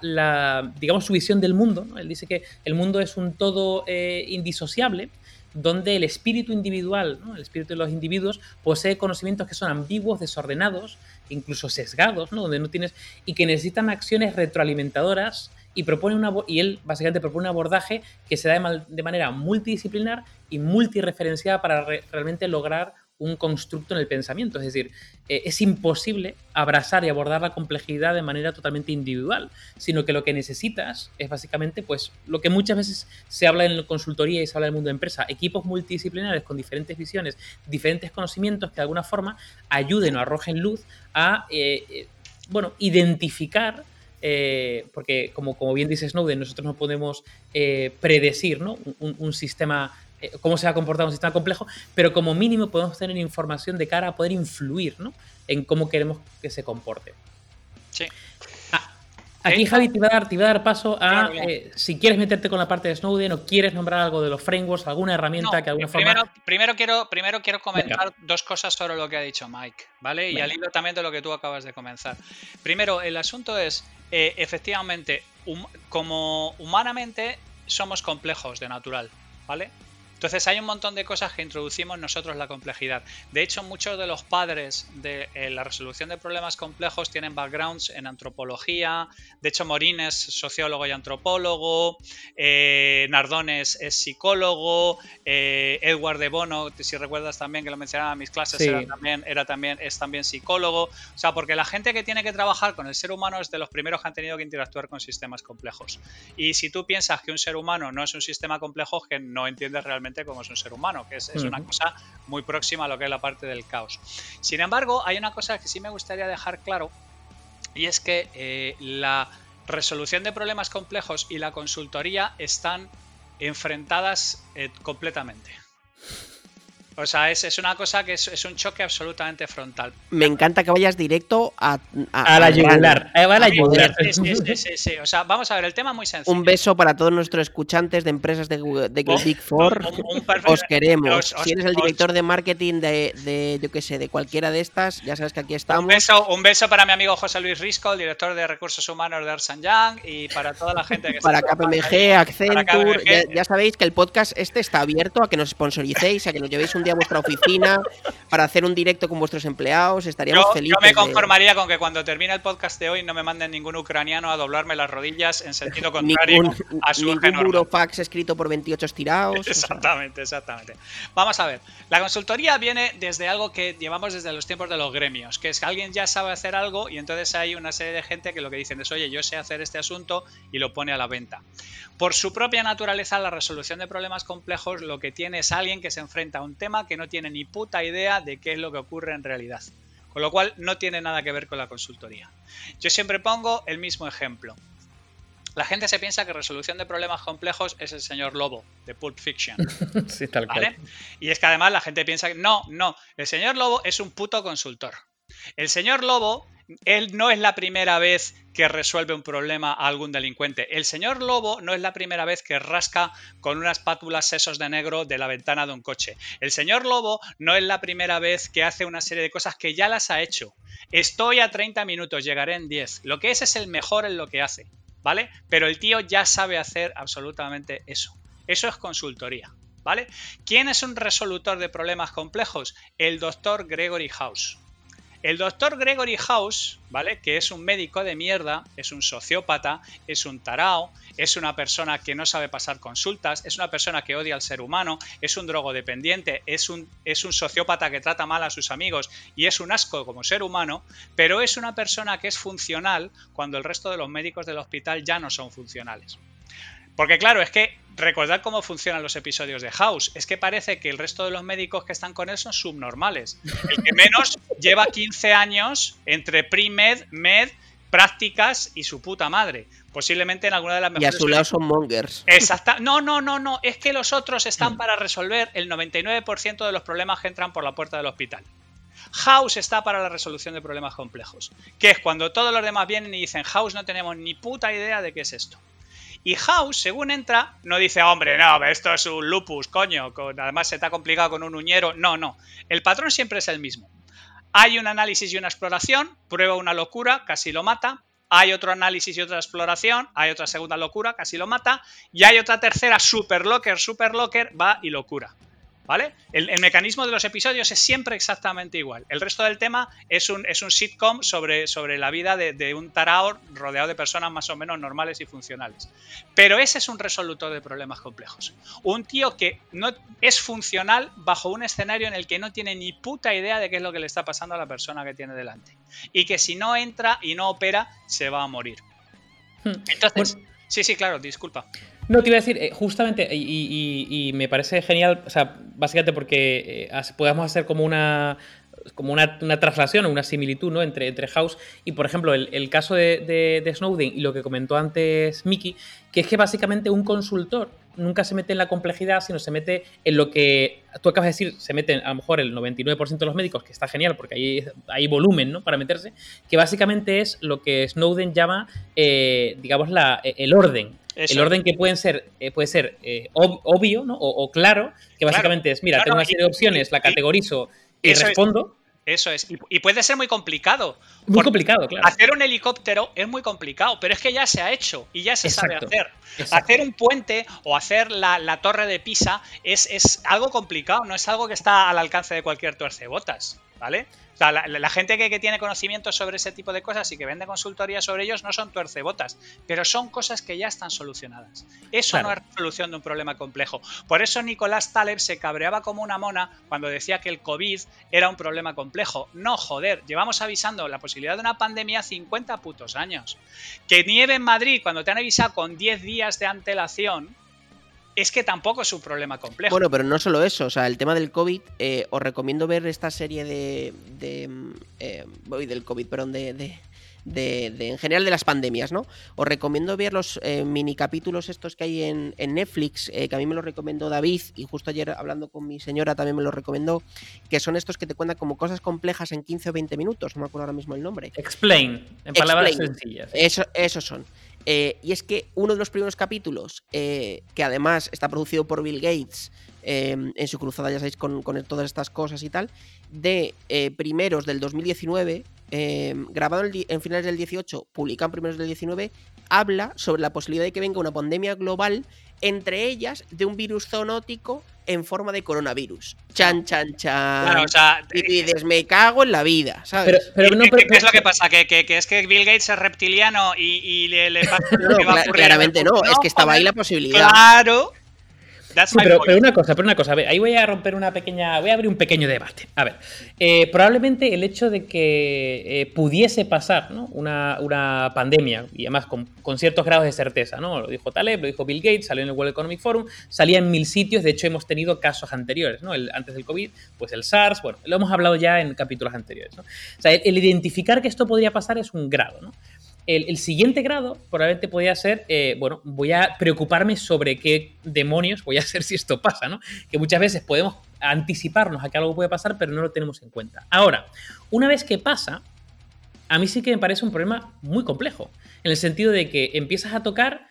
digamos, su visión del mundo. Él dice que el mundo es un todo indisociable donde el espíritu individual, el espíritu de los individuos, posee conocimientos que son ambiguos, desordenados, incluso sesgados, donde no tienes y que necesitan acciones retroalimentadoras y propone una y él básicamente propone un abordaje que se da de, manera multidisciplinar y multireferenciada para realmente lograr un constructo en el pensamiento. Es decir, eh, es imposible abrazar y abordar la complejidad de manera totalmente individual, sino que lo que necesitas es básicamente pues, lo que muchas veces se habla en la consultoría y se habla en el mundo de empresa, equipos multidisciplinares con diferentes visiones, diferentes conocimientos que de alguna forma ayuden o arrojen luz a eh, eh, bueno, identificar porque como, como bien dice Snowden, nosotros no podemos predecir ¿no? Un, sistema, cómo se va a comportar un sistema complejo, pero como mínimo podemos tener información de cara a poder influir ¿no? en cómo queremos que se comporte. Sí. Aquí, Javi, te iba a dar, te a dar paso a eh, si quieres meterte con la parte de Snowden o quieres nombrar algo de los frameworks, alguna herramienta que alguna primero, forma. Primero quiero, primero quiero comentar dos cosas sobre lo que ha dicho Mike, ¿vale? Y al hilo también de lo que tú acabas de comenzar. Primero, el asunto es, eh, efectivamente, como humanamente somos complejos de natural, ¿vale? Entonces hay un montón de cosas que introducimos nosotros la complejidad. De hecho, muchos de los padres de eh, la resolución de problemas complejos tienen backgrounds en antropología. De hecho, Morín es sociólogo y antropólogo. Eh, Nardones es psicólogo. Eh, Edward de Bono, si recuerdas también que lo mencionaba en mis clases, era también, era también, es también psicólogo. O sea, porque la gente que tiene que trabajar con el ser humano es de los primeros que han tenido que interactuar con sistemas complejos. Y si tú piensas que un ser humano no es un sistema complejo, que no entiendes realmente como es un ser humano, que es, una cosa muy próxima a lo que es la parte del caos. Sin embargo, hay una cosa que sí me gustaría dejar claro, y es que eh, la resolución de problemas complejos y la consultoría están enfrentadas eh, completamente. O sea, es, es una cosa que es, es, un choque absolutamente frontal. Me encanta que vayas directo a, a, la yugular. a la yugular. Sí, sí, sí, O sea, vamos a ver, el tema es muy sencillo. Un beso para todos nuestros escuchantes de empresas de, de Big Four. Os queremos. si eres el director de marketing de, de, yo qué sé, de cualquiera de estas, ya sabes que aquí estamos. Un beso, un beso para mi amigo José Luis Risco, el director de recursos humanos de Arsan Young, y para toda la gente que Para KPMG, Accenture. Ya, ya, sabéis que el podcast este está abierto a que nos sponsoricéis, a que nos llevéis un a vuestra oficina para hacer un directo con vuestros empleados. Estaríamos felices. Yo me conformaría con que cuando termine el podcast de hoy no me manden ningún ucraniano a doblarme las rodillas en sentido contrario ningún, a su Ningún fax escrito por 28 estirados. Exactamente, exactamente. Vamos a ver. La consultoría viene desde algo que llevamos desde los tiempos de los gremios, que es que alguien ya sabe hacer algo y entonces hay una serie de gente que lo que dicen es, oye, yo sé hacer este asunto y lo pone a la venta. Por su propia naturaleza, la resolución de problemas complejos lo que tiene es alguien que se enfrenta a un tema que no tiene ni puta idea de qué es lo que ocurre en realidad. Con lo cual no tiene nada que ver con la consultoría. Yo siempre pongo el mismo ejemplo. La gente se piensa que resolución de problemas complejos es el señor Lobo de Pulp Fiction. sí, tal cual. Y es que además la gente piensa que no, no, el señor Lobo es un puto consultor. El señor Lobo él no es la primera vez que resuelve un problema a algún delincuente. El señor Lobo no es la primera vez que rasca con unas pátulas sesos de negro de la ventana de un coche. El señor Lobo no es la primera vez que hace una serie de cosas que ya las ha hecho. Estoy a 30 minutos, llegaré en 10. Lo que es es el mejor en lo que hace, ¿vale? Pero el tío ya sabe hacer absolutamente eso. Eso es consultoría, ¿vale? ¿Quién es un resolutor de problemas complejos? El doctor Gregory House. El doctor Gregory House, ¿vale? Que es un médico de mierda, es un sociópata, es un tarao, es una persona que no sabe pasar consultas, es una persona que odia al ser humano, es un drogodependiente, es un, es un sociópata que trata mal a sus amigos y es un asco como ser humano, pero es una persona que es funcional cuando el resto de los médicos del hospital ya no son funcionales. Porque claro, es que recordad cómo funcionan los episodios de House. Es que parece que el resto de los médicos que están con él son subnormales. El que menos lleva 15 años entre pre-med, med, prácticas y su puta madre. Posiblemente en alguna de las mejores. Y a su lado son mongers. Exacta. No, no, no, no. Es que los otros están para resolver el 99% de los problemas que entran por la puerta del hospital. House está para la resolución de problemas complejos. Que es cuando todos los demás vienen y dicen, House no tenemos ni puta idea de qué es esto. Y House, según entra, no dice, hombre, no, esto es un lupus, coño, además se está complicado con un uñero. No, no. El patrón siempre es el mismo. Hay un análisis y una exploración, prueba una locura, casi lo mata. Hay otro análisis y otra exploración, hay otra segunda locura, casi lo mata. Y hay otra tercera super locker, super locker, va y locura. ¿Vale? El, mecanismo de los episodios es siempre exactamente igual. El resto del tema es un, es un sitcom sobre, sobre la vida de, un tarao rodeado de personas más o menos normales y funcionales. Pero ese es un resolutor de problemas complejos. Un tío que no es funcional bajo un escenario en el que no tiene ni puta idea de qué es lo que le está pasando a la persona que tiene delante. Y que si no entra y no opera, se va a morir. Hmm. Entonces, sí, sí, claro, disculpa. No, te iba a decir, eh, justamente, y, me parece genial, o sea, básicamente porque eh, podemos hacer como una como una, traslación o una similitud ¿no? entre, entre House y, por ejemplo, el, caso de, de, de, Snowden y lo que comentó antes Mickey, que es que básicamente un consultor nunca se mete en la complejidad, sino se mete en lo que tú acabas de decir, se meten a lo mejor el 99% de los médicos, que está genial porque hay, hay volumen ¿no? para meterse, que básicamente es lo que Snowden llama, eh, digamos, la, el orden. Eso. El orden que pueden ser, eh, puede ser eh, ob obvio ¿no? o, o, claro, que básicamente claro, es, mira, claro, tengo una serie de opciones, la categorizo y, y respondo. Es. Eso es. Y, puede ser muy complicado. Muy complicado, claro. Hacer un helicóptero es muy complicado, pero es que ya se ha hecho y ya se Exacto. sabe hacer. Exacto. Hacer un puente o hacer la, la torre de Pisa es, es, algo complicado, no es algo que está al alcance de cualquier tuercebotas, ¿vale? O sea, la, la gente que, que, tiene conocimiento sobre ese tipo de cosas y que vende consultoría sobre ellos no son tuercebotas, pero son cosas que ya están solucionadas. Eso claro. no es solución de un problema complejo. Por eso Nicolás Taleb se cabreaba como una mona cuando decía que el COVID era un problema complejo. No, joder, llevamos avisando la posibilidad de una pandemia 50 putos años. Que nieve en Madrid cuando te han avisado con 10 días de antelación, es que tampoco es un problema complejo. Bueno, pero no solo eso, o sea, el tema del COVID, eh, os recomiendo ver esta serie de. de eh, del COVID, perdón, de, de, de, en general de las pandemias, ¿no? Os recomiendo ver los eh, mini capítulos estos que hay en, en Netflix, eh, que a mí me lo recomendó David, y justo ayer hablando con mi señora también me lo recomendó, que son estos que te cuentan como cosas complejas en 15 o 20 minutos, no me acuerdo ahora mismo el nombre. Explain, en palabras sencillas. Eso, esos son. Eh, y es que uno de los primeros capítulos, eh, que además está producido por Bill Gates eh, en su cruzada, ya sabéis, con, con, todas estas cosas y tal, de primeros del 2019, grabado en, en, finales del 18, publicado en primeros del 19, habla sobre la posibilidad de que venga una pandemia global, entre ellas de un virus zoonótico en forma de coronavirus. Chan, chan, chan. Claro, o sea, y dices, me cago en la vida, ¿sabes? Pero, pero no, ¿Qué, ¿Qué, es lo que pasa? ¿Que, que, que es que Bill Gates es reptiliano y, y le, le, pasa no, que va a Claramente no, es que estaba ahí la posibilidad. Claro. Sí, pero, pero, una cosa, pero una cosa, a ver, ahí voy a romper una pequeña, voy a abrir un pequeño debate. A ver, eh, probablemente el hecho de que eh, pudiese pasar ¿no? una, una, pandemia, y además con, con, ciertos grados de certeza, ¿no? Lo dijo Taleb, lo dijo Bill Gates, salió en el World Economic Forum, salía en mil sitios, de hecho hemos tenido casos anteriores, ¿no? El, antes del COVID, pues el SARS, bueno, lo hemos hablado ya en capítulos anteriores, ¿no? O sea, el, el identificar que esto podría pasar es un grado, ¿no? El, siguiente grado probablemente podría ser, eh, bueno, voy a preocuparme sobre qué demonios voy a hacer si esto pasa, ¿no? Que muchas veces podemos anticiparnos a que algo puede pasar, pero no lo tenemos en cuenta. Ahora, una vez que pasa, a mí sí que me parece un problema muy complejo, en el sentido de que empiezas a tocar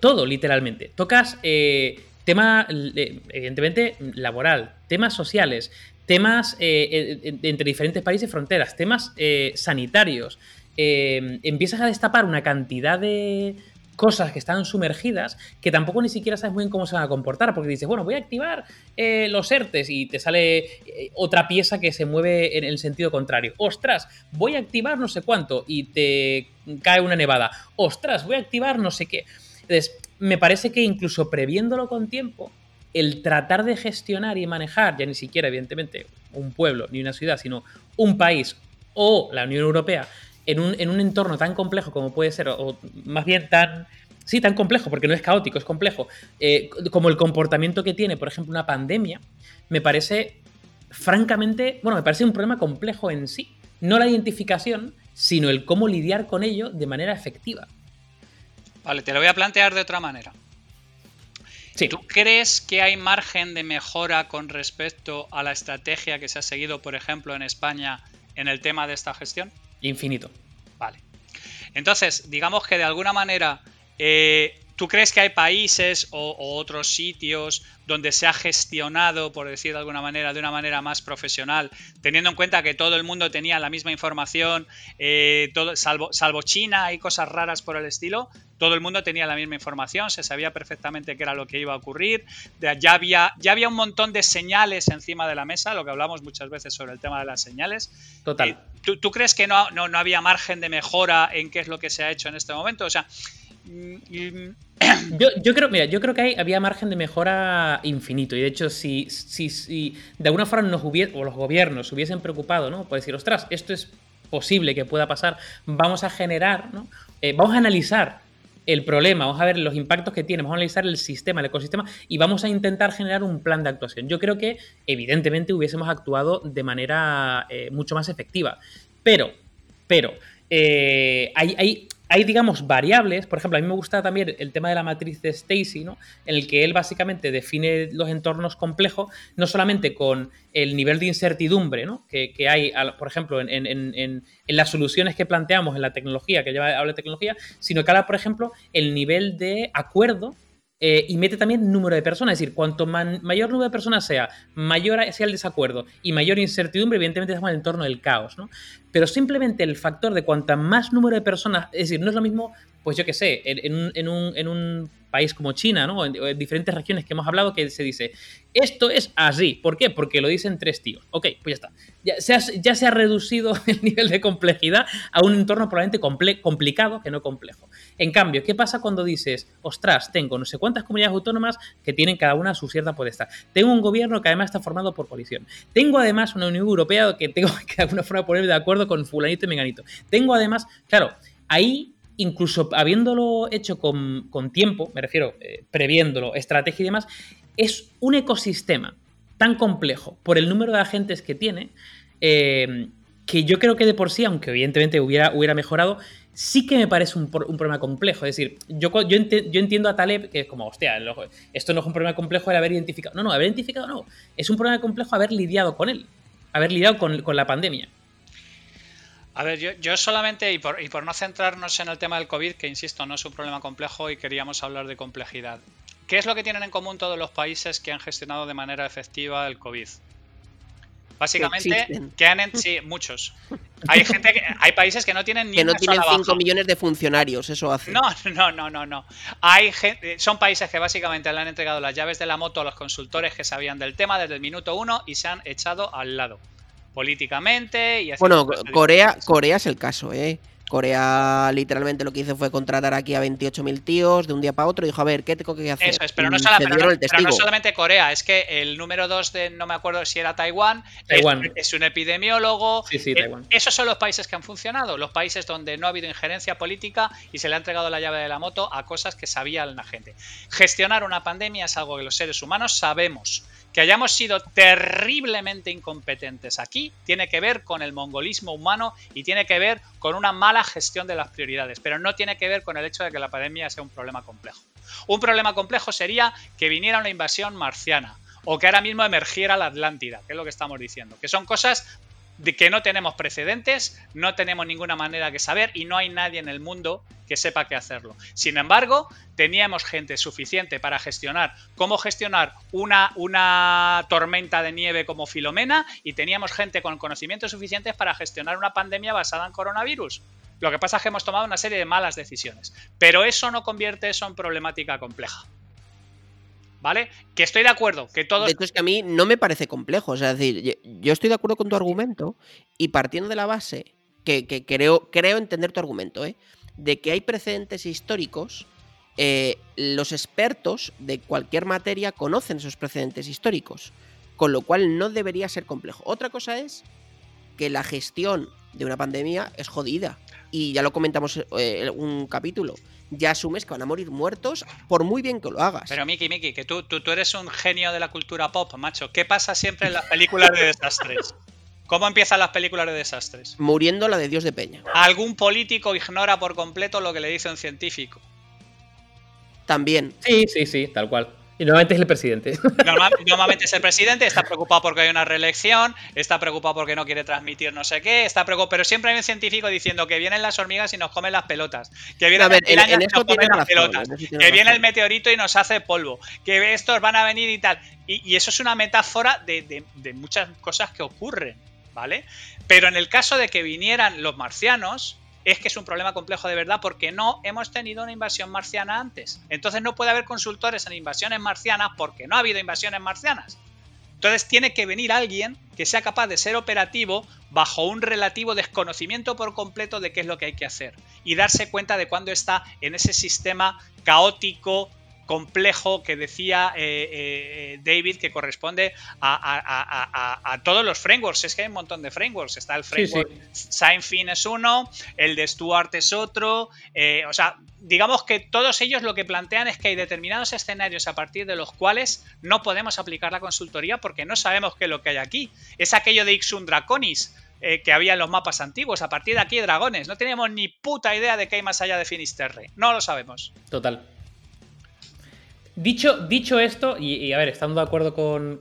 todo, literalmente. Tocas eh, tema, evidentemente, laboral, temas sociales, temas eh, entre diferentes países fronteras, temas eh, sanitarios, eh, empiezas a destapar una cantidad de cosas que están sumergidas que tampoco ni siquiera sabes muy bien cómo se van a comportar, porque dices, bueno, voy a activar eh, los ERTES y te sale eh, otra pieza que se mueve en el sentido contrario. Ostras, voy a activar no sé cuánto y te cae una nevada. Ostras, voy a activar no sé qué. Entonces, me parece que incluso previéndolo con tiempo, el tratar de gestionar y manejar, ya ni siquiera, evidentemente, un pueblo ni una ciudad, sino un país o la Unión Europea, en un, en un, entorno tan complejo como puede ser, o más bien tan. Sí, tan complejo, porque no es caótico, es complejo. Eh, como el comportamiento que tiene, por ejemplo, una pandemia, me parece, francamente, bueno, me parece un problema complejo en sí. No la identificación, sino el cómo lidiar con ello de manera efectiva. Vale, te lo voy a plantear de otra manera. Sí. ¿Tú crees que hay margen de mejora con respecto a la estrategia que se ha seguido, por ejemplo, en España en el tema de esta gestión? Infinito. Vale. Entonces, digamos que de alguna manera, eh, ¿tú crees que hay países o, o, otros sitios donde se ha gestionado, por decir de alguna manera, de una manera más profesional, teniendo en cuenta que todo el mundo tenía la misma información, eh, todo, salvo, salvo China y cosas raras por el estilo, todo el mundo tenía la misma información, se sabía perfectamente qué era lo que iba a ocurrir, ya había, ya había un montón de señales encima de la mesa, lo que hablamos muchas veces sobre el tema de las señales. Total. Eh, ¿tú, ¿tú, crees que no, no, no, había margen de mejora en qué es lo que se ha hecho en este momento? O sea, yo, creo, mira, yo creo que había margen de mejora infinito. Y de hecho, si, si, si de alguna forma nos hubiera, o los gobiernos hubiesen preocupado, ¿no? Por decir, ostras, esto es posible que pueda pasar, vamos a generar, ¿no? Eh, vamos a analizar el problema, vamos a ver los impactos que tiene, vamos a analizar el sistema, el ecosistema y vamos a intentar generar un plan de actuación. Yo creo que evidentemente hubiésemos actuado de manera eh, mucho más efectiva, pero, pero, eh, hay, hay, digamos, variables. Por ejemplo, a mí me gusta también el tema de la matriz de Stacy, ¿no? En el que él básicamente define los entornos complejos, no solamente con el nivel de incertidumbre ¿no? que, hay, por ejemplo, en, en, las soluciones que planteamos en la tecnología, que lleva habla de tecnología, sino que habla, por ejemplo, el nivel de acuerdo eh, y mete también número de personas. Es decir, cuanto mayor número de personas sea, mayor sea el desacuerdo y mayor incertidumbre, evidentemente estamos en el entorno del caos. ¿no? Pero simplemente el factor de cuanta más número de personas, es decir, no es lo mismo, pues yo qué sé, en, un, en, un, en un país como China, ¿no? En, en, diferentes regiones que hemos hablado, que se dice, esto es así. ¿Por qué? Porque lo dicen tres tíos. Ok, pues ya está. Ya se ha, reducido el nivel de complejidad a un entorno probablemente comple complicado que no complejo. En cambio, ¿qué pasa cuando dices, ostras, tengo no sé cuántas comunidades autónomas que tienen cada una su cierta potestad? Tengo un gobierno que además está formado por coalición. Tengo además una Unión Europea que tengo que de alguna forma ponerme de acuerdo con fulanito y menganito. Tengo además, claro, ahí incluso habiéndolo hecho con, con tiempo, me refiero, eh, previéndolo, estrategia y demás, es un ecosistema tan complejo por el número de agentes que tiene, eh, que yo creo que de por sí, aunque evidentemente hubiera, hubiera mejorado, sí que me parece un, un problema complejo. Es decir, yo, yo, ent yo, entiendo a Taleb que es como, hostia, esto no es un problema complejo el haber identificado. No, no, haber identificado no. Es un problema complejo haber lidiado con él, haber lidiado con, con la pandemia. A ver, yo, yo solamente, y por, y por, no centrarnos en el tema del COVID, que insisto, no es un problema complejo y queríamos hablar de complejidad. ¿Qué es lo que tienen en común todos los países que han gestionado de manera efectiva el COVID? Básicamente, que han en, sí, muchos. Hay gente que, hay países que no tienen ni que no tienen 5 millones de funcionarios, eso hace. No, no, no, no, no. Hay gente, son países que básicamente le han entregado las llaves de la moto a los consultores que sabían del tema desde el minuto uno y se han echado al lado políticamente y así Bueno, Corea, Corea es el caso, ¿eh? Corea literalmente lo que hizo fue contratar aquí a 28.000 tíos de un día para otro y dijo, a ver, ¿qué tengo que hacer? Eso es, pero no, sola, pero no, pero no solamente Corea, es que el número 2 de, no me acuerdo si era Taiwán, Taiwán. Es, es, un epidemiólogo. Sí, sí, Taiwán. Esos son los países que han funcionado, los países donde no ha habido injerencia política y se le ha entregado la llave de la moto a cosas que sabía la gente. Gestionar una pandemia es algo que los seres humanos sabemos. Que hayamos sido terriblemente incompetentes aquí tiene que ver con el mongolismo humano y tiene que ver con una mala gestión de las prioridades, pero no tiene que ver con el hecho de que la pandemia sea un problema complejo. Un problema complejo sería que viniera una invasión marciana o que ahora mismo emergiera la Atlántida, que es lo que estamos diciendo, que son cosas de que no tenemos precedentes, no tenemos ninguna manera que saber y no hay nadie en el mundo que sepa qué hacerlo. Sin embargo, teníamos gente suficiente para gestionar cómo gestionar una, una tormenta de nieve como Filomena y teníamos gente con conocimientos suficientes para gestionar una pandemia basada en coronavirus. Lo que pasa es que hemos tomado una serie de malas decisiones, pero eso no convierte eso en problemática compleja. ¿Vale? Que estoy de acuerdo, que todos... De es que a mí no me parece complejo. Es decir, yo estoy de acuerdo con tu argumento y partiendo de la base, que, que creo, creo entender tu argumento, ¿eh? de que hay precedentes históricos, eh, los expertos de cualquier materia conocen esos precedentes históricos, con lo cual no debería ser complejo. Otra cosa es que la gestión de una pandemia es jodida. Y ya lo comentamos en eh, un capítulo ya asumes que van a morir muertos por muy bien que lo hagas. Pero Miki, Miki, que tú, tú, tú eres un genio de la cultura pop, macho. ¿Qué pasa siempre en las películas de desastres? ¿Cómo empiezan las películas de desastres? Muriendo la de Dios de Peña. Algún político ignora por completo lo que le dice un científico. También. Sí, sí, sí, tal cual. Y normalmente es el presidente. Normal, normalmente es el presidente, está preocupado porque hay una reelección, está preocupado porque no quiere transmitir no sé qué, está preocupado, pero siempre hay un científico diciendo que vienen las hormigas y nos comen las pelotas, que vienen las y nos comen las pelotas, que viene el meteorito y nos hace polvo, que estos van a venir y tal. Y, y eso es una metáfora de, de, de muchas cosas que ocurren, ¿vale? Pero en el caso de que vinieran los marcianos, es que es un problema complejo de verdad porque no hemos tenido una invasión marciana antes. Entonces no puede haber consultores en invasiones marcianas porque no ha habido invasiones marcianas. Entonces tiene que venir alguien que sea capaz de ser operativo bajo un relativo desconocimiento por completo de qué es lo que hay que hacer y darse cuenta de cuándo está en ese sistema caótico, complejo que decía eh, eh, David que corresponde a, todos los frameworks. Es que hay un montón de frameworks. Está el framework SignFin es uno, el de Stuart es otro. Eh, o sea, digamos que todos ellos lo que plantean es que hay determinados escenarios a partir de los cuales no podemos aplicar la consultoría porque no sabemos qué es lo que hay aquí. Es aquello de Ixun Draconis. que había en los mapas antiguos. A partir de aquí, dragones. No tenemos ni puta idea de qué hay más allá de Finisterre. No lo sabemos. Total. Dicho, dicho esto, y, a ver, estando de acuerdo con,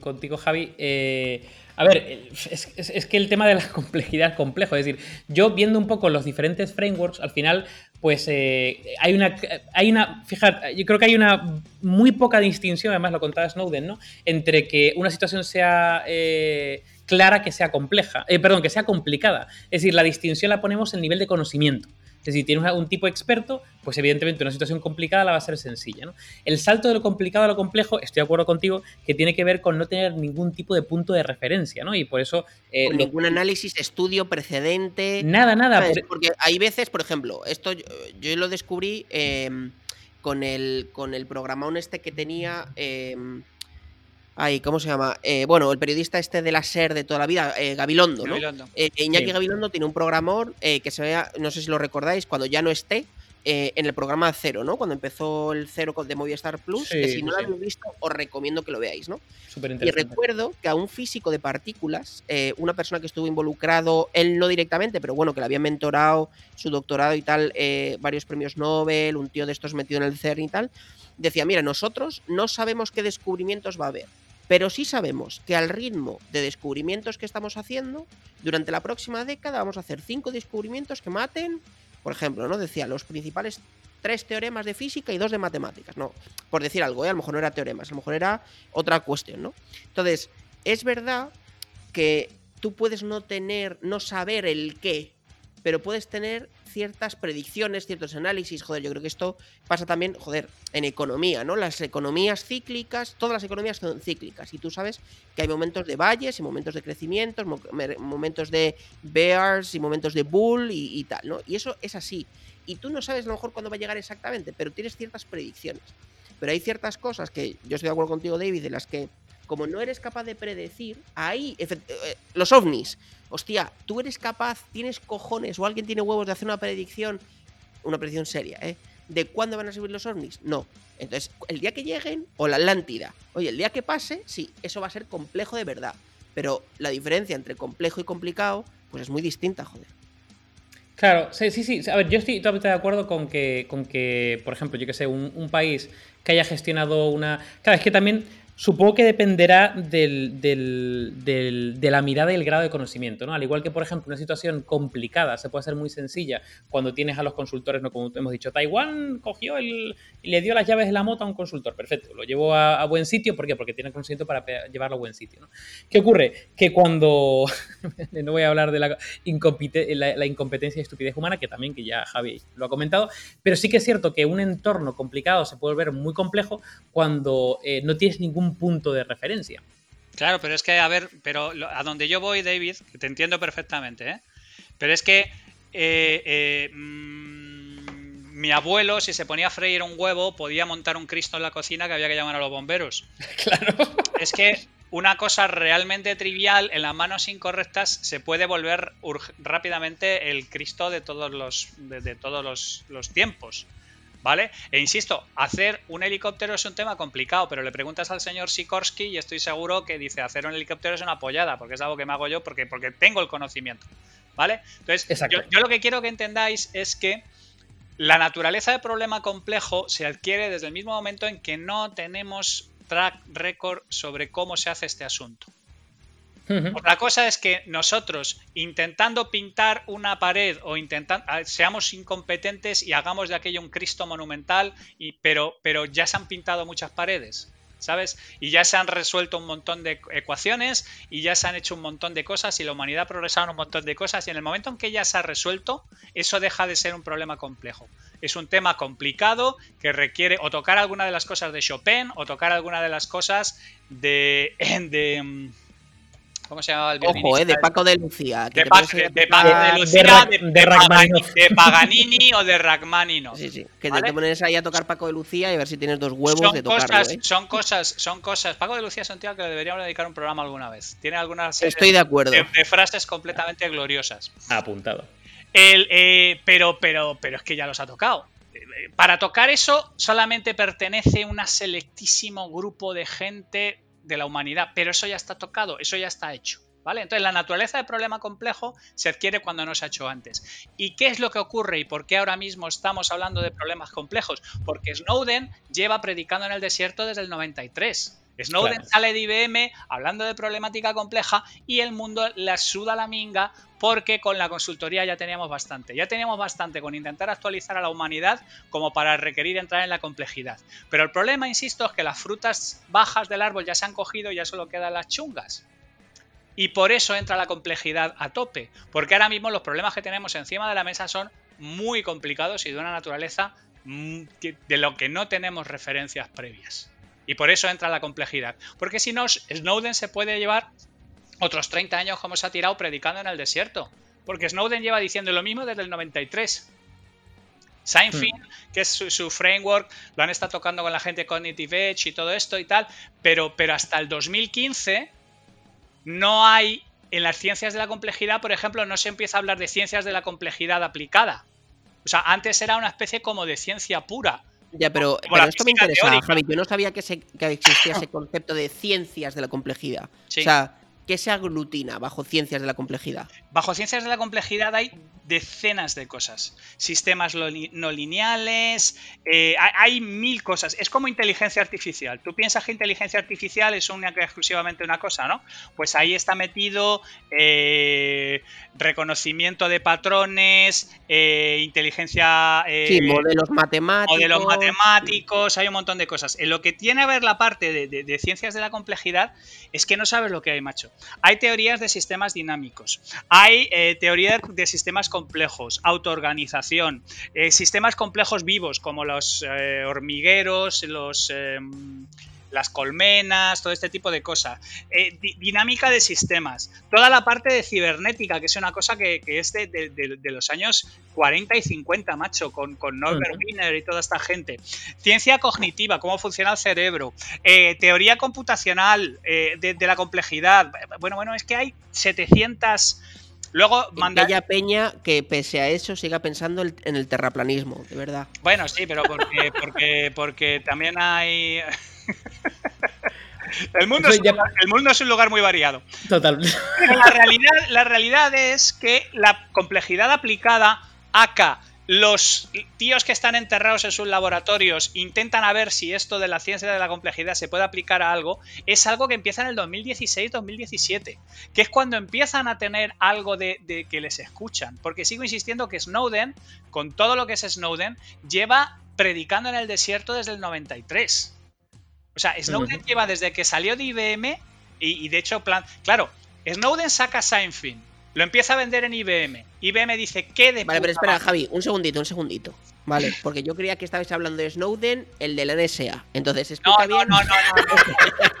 contigo, Javi, eh, a ver, es, que el tema de la complejidad es complejo. Es decir, yo viendo un poco los diferentes frameworks, al final, pues eh, hay una. Hay una. Fíjate, yo creo que hay una muy poca distinción, además lo contaba Snowden, ¿no? Entre que una situación sea. Eh, clara que sea compleja, perdón, que sea complicada. Es decir, la distinción la ponemos en nivel de conocimiento. Decir, tienes un tipo experto, pues evidentemente una situación complicada la va a ser sencilla. ¿no? El salto de lo complicado a lo complejo, estoy de acuerdo contigo, que tiene que ver con no tener ningún tipo de punto de referencia, ¿no? Y por eso... Eh, ningún análisis, estudio, precedente... Nada, nada. Porque hay veces, por ejemplo, esto yo, lo descubrí em, con, el, con el programón este que tenía... Em, Ay, ¿cómo se llama? Eh, bueno, el periodista este de la SER de toda la vida, eh, Gabilondo, ¿no? Eh, Iñaki Gabilondo tiene un programón que se vea, no sé si lo recordáis, cuando ya no esté, en el programa Cero, ¿no? Cuando empezó el Cero de Movistar Plus, que si no lo habéis visto, os recomiendo que lo veáis, ¿no? Y recuerdo que a un físico de partículas, una persona que estuvo involucrado, él no directamente, pero bueno, que le había mentorado su doctorado y tal, varios premios Nobel, un tío de estos metido en el CERN y tal, decía, mira, nosotros no sabemos qué descubrimientos va a haber pero sí sabemos que al ritmo de descubrimientos que estamos haciendo, durante la próxima década vamos a hacer cinco descubrimientos que maten, por ejemplo, ¿no? Decía, los principales tres teoremas de física y dos de matemáticas, ¿no? Por decir algo, ¿eh? a lo mejor no era teoremas, a lo mejor era otra cuestión, ¿no? Entonces, es verdad que tú puedes no tener, no saber el qué, pero puedes tener ciertas predicciones, ciertos análisis. Joder, yo creo que esto pasa también, joder, en economía, ¿no? Las economías cíclicas, todas las economías son cíclicas. Y tú sabes que hay momentos de valles y momentos de crecimiento, momentos de bears y momentos de bull y, tal, ¿no? Y eso es así. Y tú no sabes a lo mejor cuándo va a llegar exactamente, pero tienes ciertas predicciones. Pero hay ciertas cosas que yo estoy de acuerdo contigo, David, de las que como no eres capaz de predecir, ahí, eh, los ovnis, hostia, tú eres capaz, tienes cojones o alguien tiene huevos de hacer una predicción, una predicción seria, ¿eh? ¿De cuándo van a subir los ovnis? No. Entonces, el día que lleguen, o la Atlántida. Oye, el día que pase, sí, eso va a ser complejo de verdad. Pero la diferencia entre complejo y complicado, pues es muy distinta, joder. Claro, sí, sí, sí. A ver, yo estoy totalmente de acuerdo con que, con que por ejemplo, yo que sé, un, un país que haya gestionado una. Claro, es que también Supongo que dependerá del, de la mirada y el grado de conocimiento, ¿no? Al igual que, por ejemplo, una situación complicada se puede hacer muy sencilla cuando tienes a los consultores, ¿no? Como hemos dicho, Taiwán cogió el, y le dio las llaves de la moto a un consultor, perfecto, lo llevó a, buen sitio, ¿por qué? Porque tiene conocimiento para llevarlo a buen sitio, ¿no? ¿Qué ocurre? Que cuando, no voy a hablar de la, la, incompetencia y estupidez humana, que también, que ya Javi lo ha comentado, pero sí que es cierto que un entorno complicado se puede volver muy complejo cuando eh, no tienes ningún punto de referencia. Claro, pero es que, a ver, pero a donde yo voy, David, que te entiendo perfectamente, ¿eh? pero es que eh, eh, mm, mi abuelo, si se ponía a freír un huevo, podía montar un Cristo en la cocina que había que llamar a los bomberos. Claro. Es que una cosa realmente trivial en las manos incorrectas se puede volver rápidamente el Cristo de todos los, de, todos los tiempos. ¿Vale? E insisto, hacer un helicóptero es un tema complicado, pero le preguntas al señor Sikorsky y estoy seguro que dice hacer un helicóptero es una apoyada, porque es algo que me hago yo porque, porque tengo el conocimiento, ¿vale? Entonces, yo, yo, lo que quiero que entendáis es que la naturaleza del problema complejo se adquiere desde el mismo momento en que no tenemos track record sobre cómo se hace este asunto. Otra cosa es que nosotros, intentando pintar una pared o intentando, seamos incompetentes y hagamos de aquello un Cristo monumental, y, pero, pero ya se han pintado muchas paredes. ¿sabes? Y ya se han resuelto un montón de ecuaciones y ya se han hecho un montón de cosas y la humanidad ha progresado un montón de cosas y en el momento en que ya se ha resuelto, eso deja de ser un problema complejo. Es un tema complicado que requiere o tocar alguna de las cosas de Chopin o tocar alguna de las cosas de, de ¿Cómo se llamaba el Ojo, violinista? eh, de Paco de Lucía. que De, Pa- de Paco de de Lucía, de, de de Rachmaninoff. Pagani- de Paganini o de Rachmaninoff. Sí, sí, que ¿Vale? te pones ahí a tocar Paco de Lucía y a ver si tienes dos huevos son de tocarlo, cosas, ¿eh? son cosas, son cosas. Paco de Lucía es un tío al que le deberíamos dedicar un programa alguna vez. Tiene algunas Estoy de acuerdo. de, de frases completamente gloriosas. Apuntado. El, eh, pero, pero, pero es que ya los ha tocado. Eh, Para tocar eso solamente pertenece un selectísimo grupo de gente de la humanidad, pero eso ya está tocado, eso ya está hecho. ¿Vale? Entonces la naturaleza del problema complejo se adquiere cuando no se ha hecho antes. ¿Y qué es lo que ocurre y por qué ahora mismo estamos hablando de problemas complejos? Porque Snowden lleva predicando en el desierto desde el 93. Snowden Claro. sale de IBM hablando de problemática compleja y el mundo la suda la minga porque con la consultoría ya teníamos bastante. Ya teníamos bastante con intentar actualizar a la humanidad como para requerir entrar en la complejidad. Pero el problema, insisto, es que las frutas bajas del árbol ya se han cogido y ya solo quedan las chungas. Y por eso entra la complejidad a tope. Porque ahora mismo los problemas que tenemos encima de la mesa son muy complicados y de una naturaleza mm, de lo que no tenemos referencias previas. Y por eso entra la complejidad. Porque si no, Snowden se puede llevar otros 30 años como se ha tirado predicando en el desierto. Porque Snowden lleva diciendo lo mismo desde el 93. Seinfeld, que es su, su framework, lo han estado tocando con la gente Cognitive Edge y todo esto y tal, pero, pero hasta el 2015 no hay, en las ciencias de la complejidad, por ejemplo, no se empieza a hablar de ciencias de la complejidad aplicada. O sea, antes era una especie como de ciencia pura. Ya, pero, esto me interesa, teórica. Javi. Yo no sabía que, se, que existía ese concepto de ciencias de la complejidad. Sí. O sea, ¿qué se aglutina bajo ciencias de la complejidad? Bajo ciencias de la complejidad hay decenas de cosas. Sistemas no lineales, eh, hay, mil cosas. Es como inteligencia artificial. Tú piensas que inteligencia artificial es una, exclusivamente una cosa, ¿no? Pues ahí está metido eh, reconocimiento de patrones, eh, inteligencia... Sí, modelos matemáticos. modelos matemáticos, hay un montón de cosas. En lo que tiene a ver la parte de, de- de ciencias de la complejidad es que no sabes lo que hay, macho. Hay teorías de sistemas dinámicos, hay teorías de sistemas complejos, autoorganización, eh, sistemas complejos vivos como los eh, hormigueros, los... eh, las colmenas, todo este tipo de cosas. Eh, di- dinámica de sistemas. Toda la parte de cibernética, que es una cosa que, que es de, de- de- de los años 40 y 50, macho, con, con Norbert. Wiener y toda esta gente. Ciencia cognitiva, cómo funciona el cerebro. Teoría computacional de, de la complejidad. Bueno, bueno, es que hay 700... Luego que manda... haya peña que pese a eso siga pensando en el terraplanismo, de verdad. Bueno, sí, pero porque, porque, porque también hay... el, mundo es un ya- lugar- el mundo es un lugar muy variado. Total. Pero la realidad, la realidad es que la complejidad aplicada, acá, los tíos que están enterrados en sus laboratorios intentan a ver si esto de la ciencia de la complejidad se puede aplicar a algo, es algo que empieza en el 2016-2017, que es cuando empiezan a tener algo de, de que les escuchan. Porque sigo insistiendo que Snowden, con todo lo que es Snowden, lleva predicando en el desierto desde el 93. O sea, Snowden lleva desde que salió de IBM y, y de hecho, plan, claro, Snowden saca Seinfeld, lo empieza a vender en IBM. IBM dice, ¿qué de Vale, pero espera, madre". Javi, un segundito, un segundito. Vale, porque yo creía que estabais hablando de Snowden, el de la NSA. Entonces, explica no, bien. no, no, no, no.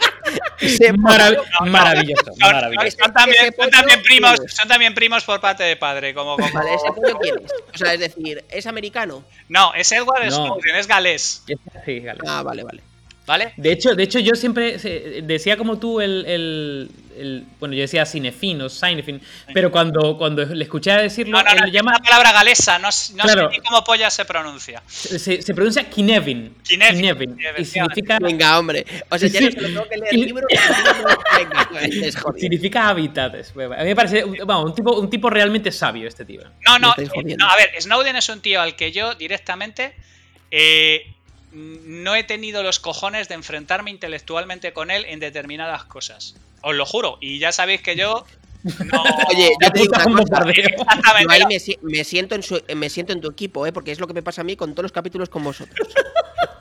Marav- no. Maravilloso, Son, maravilloso. son también, son primos, son también primos por parte de padre, como, como- Vale, ese pollo quién es. O sea, es decir, ¿es americano? No, es Edward No. Snowden, es galés, Sí, vale. Ah, vale, vale. ¿Vale? De hecho, de hecho, yo siempre se- decía como tú el, el- el- bueno, yo decía cinefin o cinefin, pero cuando, cuando le escuché decirlo, No, no, él no, lo es llama, una palabra galesa, no, s- no Claro. sé ni cómo polla se pronuncia. se, se pronuncia Kinevin. Kinevin, Kinevin, y significa, Venga, hombre. O sea, ya Sí. no solo tengo que leer el libro. Venga, es jodido. significa hábitats. A mí me parece un, vamos, un tipo, un tipo realmente sabio este tío. No, no, eh, no, a ver, Snowden es un tío al que yo directamente eh, no he tenido los cojones de enfrentarme intelectualmente con él en determinadas cosas. Os lo juro. Y ya sabéis que yo no. Oye, yo te digo una un cosa. Yo ahí me, si- me siento en su- me siento en tu equipo, ¿eh? porque es lo que me pasa a mí con todos los capítulos con vosotros.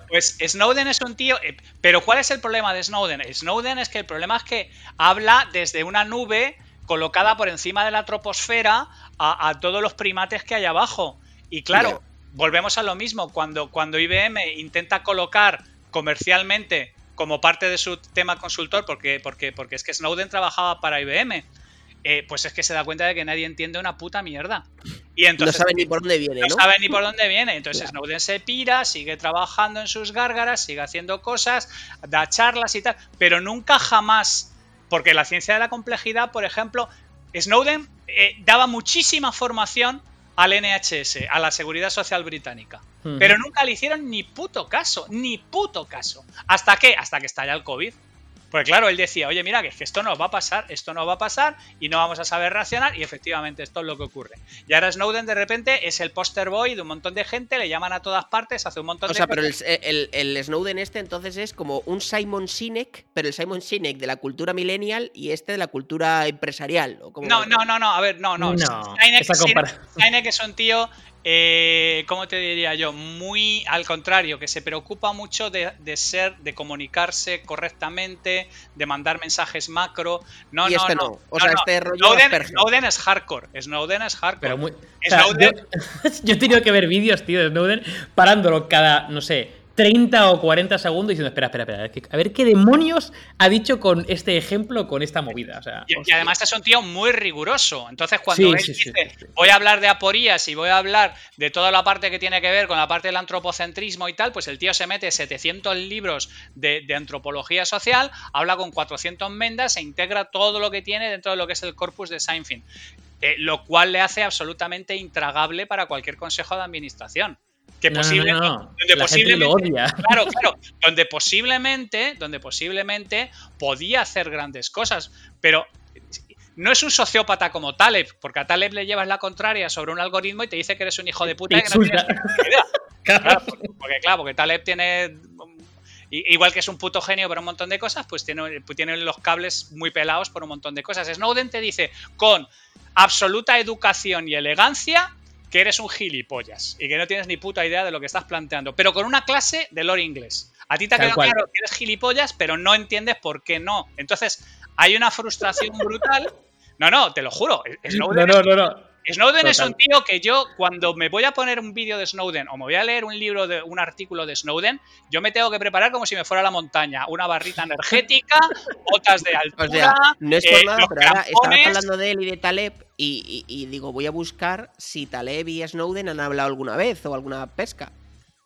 Pues Snowden es un tío. eh, Pero ¿cuál es el problema de Snowden? Snowden es que el problema es que habla desde una nube colocada por encima de la troposfera a, a todos los primates que hay abajo. Y claro. Volvemos a lo mismo. Cuando, cuando IBM intenta colocar comercialmente como parte de su tema consultor, porque, porque, porque es que Snowden trabajaba para IBM. Eh, pues es que se da cuenta de que nadie entiende una puta mierda. Y entonces, no sabe ni por dónde viene, ¿no? No sabe ni por dónde viene. Entonces Snowden se pira, sigue trabajando en sus gárgaras, sigue haciendo cosas, da charlas y tal, pero nunca jamás, porque la ciencia de la complejidad, por ejemplo, Snowden eh, daba muchísima formación al NHS, a la Seguridad Social Británica. Pero nunca le hicieron ni puto caso, ni puto caso. ¿Hasta qué? Hasta que estalla el COVID. Porque claro, él decía, oye, mira, que, es que esto no va a pasar, esto no va a pasar y no vamos a saber reaccionar y efectivamente esto es lo que ocurre. Y ahora Snowden de repente es el poster boy de un montón de gente, le llaman a todas partes, hace un montón de... O sea, pero el, el, Snowden este entonces es como un Simon Sinek, pero el Simon Sinek de la cultura millennial y este de la cultura empresarial. ¿o no, no, no, no, a ver, no, no. no Sinek es un tío eh, ¿cómo te diría yo? Muy al contrario, que se preocupa mucho de, ser, de comunicarse correctamente, de mandar mensajes macro. No, no, este no, O sea, este rollo Snowden, es hardcore. Snowden es hardcore. yo, he tenido que ver vídeos, tío, de Snowden parándolo cada, no sé, 30 o 40 segundos diciendo, espera, espera, espera, a ver qué demonios ha dicho con este ejemplo, con esta movida. y, además es un tío muy riguroso. Entonces, cuando él dice, voy a hablar de aporías y voy a hablar de toda la parte que tiene que ver con la parte del antropocentrismo y tal, pues el tío se mete 700 libros de, antropología social, habla con 400 mendas e integra todo lo que tiene dentro de lo que es el corpus de Seinfeld. Eh, lo cual le hace absolutamente intragable para cualquier consejo de administración que posiblemente, donde posiblemente claro, claro, donde posiblemente, donde posiblemente podía hacer grandes cosas, pero no es un sociópata como Taleb, porque a Taleb le llevas la contraria sobre un algoritmo y te dice que eres un hijo de puta y que no tienes idea. Claro, porque claro, porque Taleb tiene igual que es un puto genio para un montón de cosas, pues tiene, tiene los cables muy pelados por un montón de cosas. Snowden te dice con absoluta educación y elegancia que eres un gilipollas y que no tienes ni puta idea de lo que estás planteando, pero con una clase de lore inglés. A ti te ha quedado claro que eres gilipollas, pero no entiendes por qué no. Entonces, hay una frustración brutal. No, no, te lo juro. no, no, no, no. Snowden es un tío que yo, cuando me voy a poner un vídeo de Snowden o me voy a leer un libro de un artículo de Snowden, yo me tengo que preparar como si me fuera a la montaña. Una barrita energética, botas de altura. no es por eh, nada, pero ahora estaba hablando de él y de Taleb y, digo, voy a buscar si Taleb y Snowden han hablado alguna vez o alguna pesca.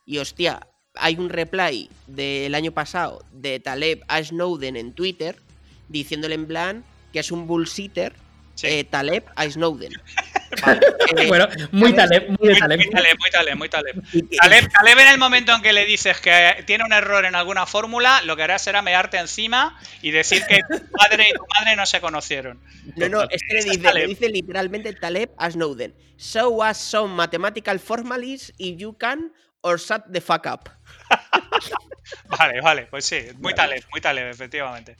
Y hostia, hay un reply del año pasado de Taleb a Snowden en Twitter diciéndole en plan que es un bullsitter eh, Taleb a Snowden. Bueno, muy Taleb, muy de Taleb. Muy Taleb, muy Taleb, muy Taleb. Taleb. en el momento en que le dices que tiene un error en alguna fórmula, lo que hará será mearte encima y decir que tu padre y tu madre no se conocieron. No, no, es que le dice, le dice literalmente Taleb a Snowden. Show us some mathematical formalities if you can or shut the fuck up. vale, vale, pues sí, muy Taleb, muy Taleb, efectivamente.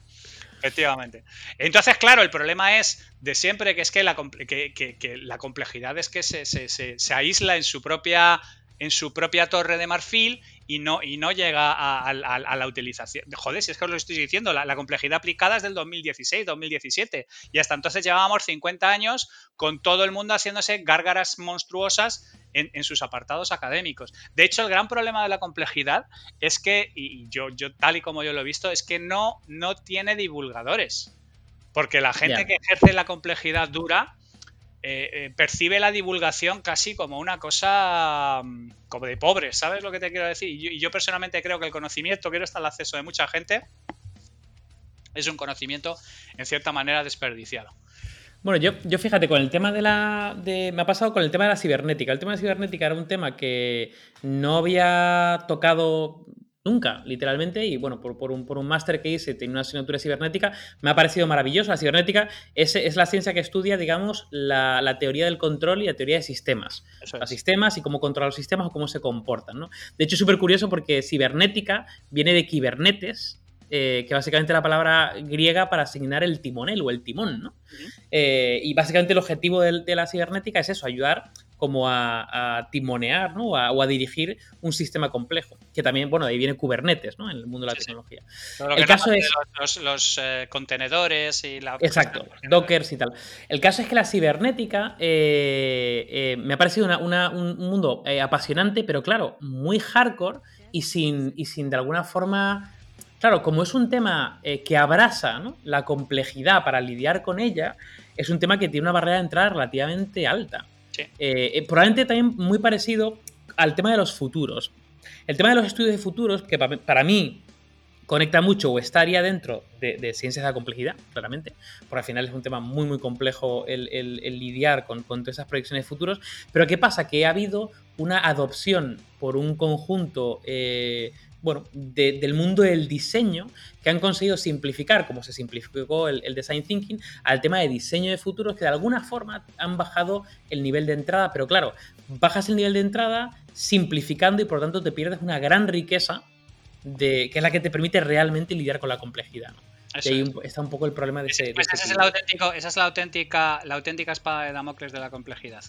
Efectivamente. Entonces, claro, el problema es de siempre que es que la, la complejidad es que se, se, aísla en su propia en su propia torre de marfil y no, y no llega a, la utilización. Joder, si es que os lo estoy diciendo, la, complejidad aplicada es del 2016, 2017. Y hasta entonces llevábamos 50 años con todo el mundo haciéndose gárgaras monstruosas en, sus apartados académicos. De hecho, el gran problema de la complejidad es que, y yo, yo tal y como yo lo he visto, es que no, no tiene divulgadores. Porque la gente que ejerce la complejidad dura eh, eh, percibe la divulgación casi como una cosa mm, como de pobre, ¿sabes lo que te quiero decir? Y yo, personalmente creo que el conocimiento, quiero estar al acceso de mucha gente, es un conocimiento en cierta manera desperdiciado. Bueno, yo, yo fíjate, con el tema de la. De, me ha pasado con el tema de la cibernética. El tema de la cibernética era un tema que no había tocado Nunca, literalmente. Y bueno, por, por un, por un máster que hice, tenía una asignatura cibernética, me ha parecido maravilloso. La cibernética es, es la ciencia que estudia, digamos, la, la, teoría del control y la teoría de sistemas. Los sistemas y cómo controlar los sistemas o cómo se comportan. ¿no? De hecho, es súper curioso porque cibernética viene de kibernetes, eh, que básicamente la palabra griega para asignar el timonel o el timón, ¿no? Eh, y básicamente el objetivo de, de, la cibernética es eso, ayudar como a, timonear ¿no? o, a, dirigir un sistema complejo. Que también, bueno, de ahí viene Kubernetes ¿no? en el mundo de la tecnología. el caso es. Los, eh, contenedores y la. Exacto, Dockers y tal. El caso es que la cibernética me ha parecido un mundo apasionante, pero claro, muy hardcore y sin, y sin de alguna forma claro, como es un tema eh, que abraza la complejidad para lidiar con ella, es un tema que tiene una barrera de entrada relativamente alta. Eh, eh, probablemente también muy parecido al tema de los futuros. El tema de los estudios de futuros, que para mí conecta mucho o estaría dentro de, ciencias de la complejidad, claramente, porque al final es un tema muy, muy complejo el, lidiar con, todas esas proyecciones de futuros. Pero ¿qué pasa? Que ha habido una adopción por un conjunto eh, bueno, del mundo del diseño que han conseguido simplificar, como se simplificó el, design thinking, al tema de diseño de futuros que de alguna forma han bajado el nivel de entrada, pero claro, bajas el nivel de entrada simplificando y por tanto te pierdes una gran riqueza de, que es la que te permite realmente lidiar con la complejidad. Y ahí está un poco el problema de ese. Pues ese es el auténtico, esa es la auténtica, la auténtica espada de Damocles de la complejidad.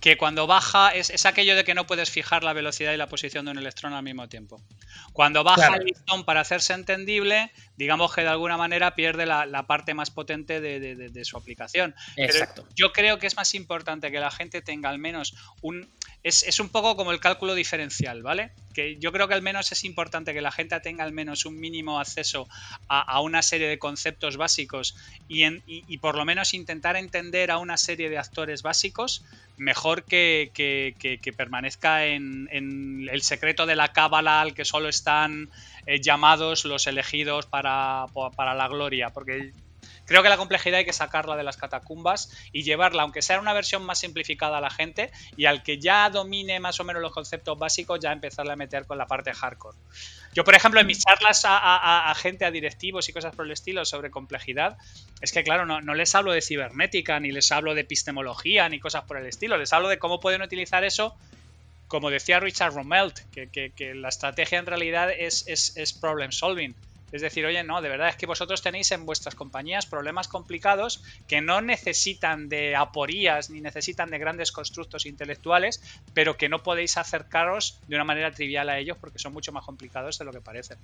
Que cuando baja, es, aquello de que no puedes fijar la velocidad y la posición de un electrón al mismo tiempo. Cuando baja el listón para hacerse entendible, digamos que de alguna manera pierde la, parte más potente de, su aplicación. Exacto. yo creo que es más importante que la gente tenga al menos un. Es, un poco como el cálculo diferencial, ¿vale? Que yo creo que al menos es importante que la gente tenga al menos un mínimo acceso a, una serie de conceptos básicos y, y, por lo menos intentar entender a una serie de actores básicos mejor que, permanezca en, el secreto de la cábala al que solo están eh, llamados los elegidos para, para la gloria, porque creo que la complejidad hay que sacarla de las catacumbas y llevarla, aunque sea una versión más simplificada a la gente, y al que ya domine más o menos los conceptos básicos, ya empezarle a meter con la parte hardcore. Yo, por ejemplo, en mis charlas a, gente, a directivos y cosas por el estilo sobre complejidad, es que, claro, no, les hablo de cibernética, ni les hablo de epistemología, ni cosas por el estilo, les hablo de cómo pueden utilizar eso como decía Richard Romelt, que, la estrategia en realidad es, es, problem solving. Es decir, oye, no, de verdad es que vosotros tenéis en vuestras compañías problemas complicados que no necesitan de aporías ni necesitan de grandes constructos intelectuales, pero que no podéis acercaros de una manera trivial a ellos porque son mucho más complicados de lo que parecen.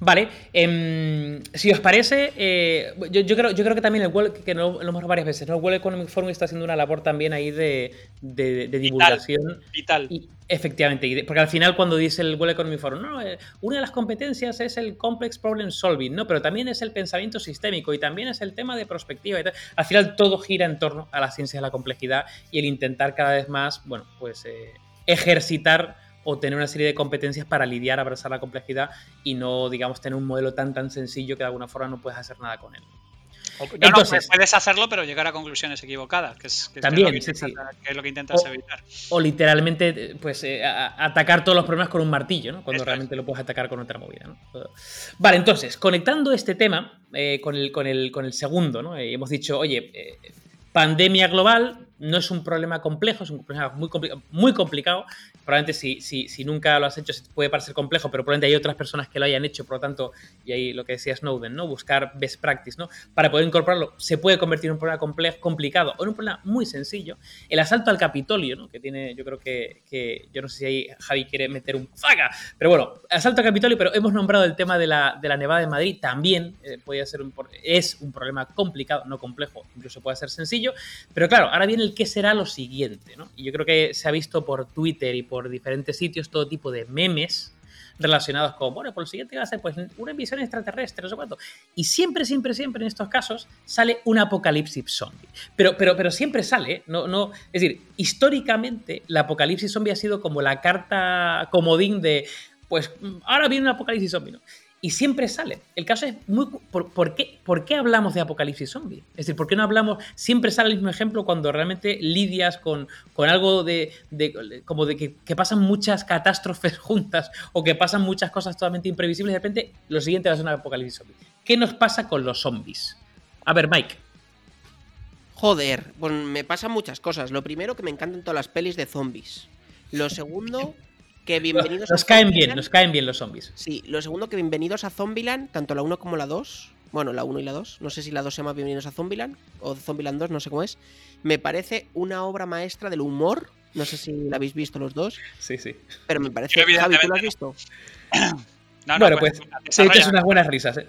Vale, em, si os parece, eh, yo, creo, yo creo que también el World, que lo, hemos varias veces, ¿no? el World Economic Forum está haciendo una labor también ahí de, divulgación. Vital. Y, efectivamente, porque al final cuando dice el World Economic Forum, no, eh, una de las competencias es el Complex Problem Solving, ¿no? Pero también es el pensamiento sistémico y también es el tema de perspectiva y tal. Al final todo gira en torno a la ciencia de la complejidad y el intentar cada vez más, bueno, pues eh, ejercitar o tener una serie de competencias para lidiar, abrazar la complejidad y no, digamos, tener un modelo tan tan sencillo que de alguna forma no puedes hacer nada con él. Entonces, puedes hacerlo, pero llegar a conclusiones equivocadas, que es, también, lo, que intentas evitar. O literalmente, pues, eh, atacar todos los problemas con un martillo, ¿no? Cuando realmente lo puedes atacar con otra movida, ¿no? Vale, entonces, conectando este tema eh, con, el, con, el, con el segundo, ¿no? Eh, hemos dicho, oye, pandemia global no es un problema complejo, es un problema muy, muy complicado probablemente si, si, si, nunca lo has hecho puede parecer complejo, pero probablemente hay otras personas que lo hayan hecho, por lo tanto, y ahí lo que decía Snowden, ¿no? Buscar best practice, ¿no? Para poder incorporarlo, se puede convertir en un problema complejo, complicado o en un problema muy sencillo. El asalto al Capitolio, ¿no? Que tiene, yo creo que, que yo no sé si ahí Javi quiere meter un faga, pero bueno, asalto al Capitolio, pero hemos nombrado el tema de la, de la Nevada de Madrid, también eh, podría ser un, es un problema complicado, no complejo, incluso puede ser sencillo, pero claro, ahora viene el qué será lo siguiente, ¿no? Y yo creo que se ha visto por Twitter y por diferentes sitios todo tipo de memes relacionados con, bueno, por lo siguiente va a ser pues una invasión extraterrestre, no sé cuánto. Y siempre, siempre, siempre en estos casos sale un apocalipsis zombie. Pero, pero, pero siempre sale, ¿no? no Es decir, históricamente la apocalipsis zombie ha sido como la carta comodín de, pues ahora viene un apocalipsis zombie, ¿no? Y siempre sale. El caso es, muy, por, qué, ¿por qué hablamos de apocalipsis zombie? Es decir, ¿por qué no hablamos, siempre sale el mismo ejemplo cuando realmente lidias con, con algo de, como de que, pasan muchas catástrofes juntas o que pasan muchas cosas totalmente imprevisibles, de repente lo siguiente va a ser un apocalipsis zombie. ¿Qué nos pasa con los zombies? A ver, Mike. Joder, bueno, me pasan muchas cosas. Lo primero que me encantan todas las pelis de zombies. Lo segundo, que bienvenidos nos caen bien, nos caen bien los zombies. Sí, lo segundo que bienvenidos a Zombieland, tanto la 1 como la 2. Bueno, la 1 y la 2. No sé si la 2 se llama Bienvenidos a Zombieland o Zombieland 2, no sé cómo es. Me parece una obra maestra del humor. No sé si la habéis visto los dos. Sí, sí. Pero me parece. Javi, ¿tú lo has visto? No, no, bueno, pues, se echas unas buenas risas, ¿eh?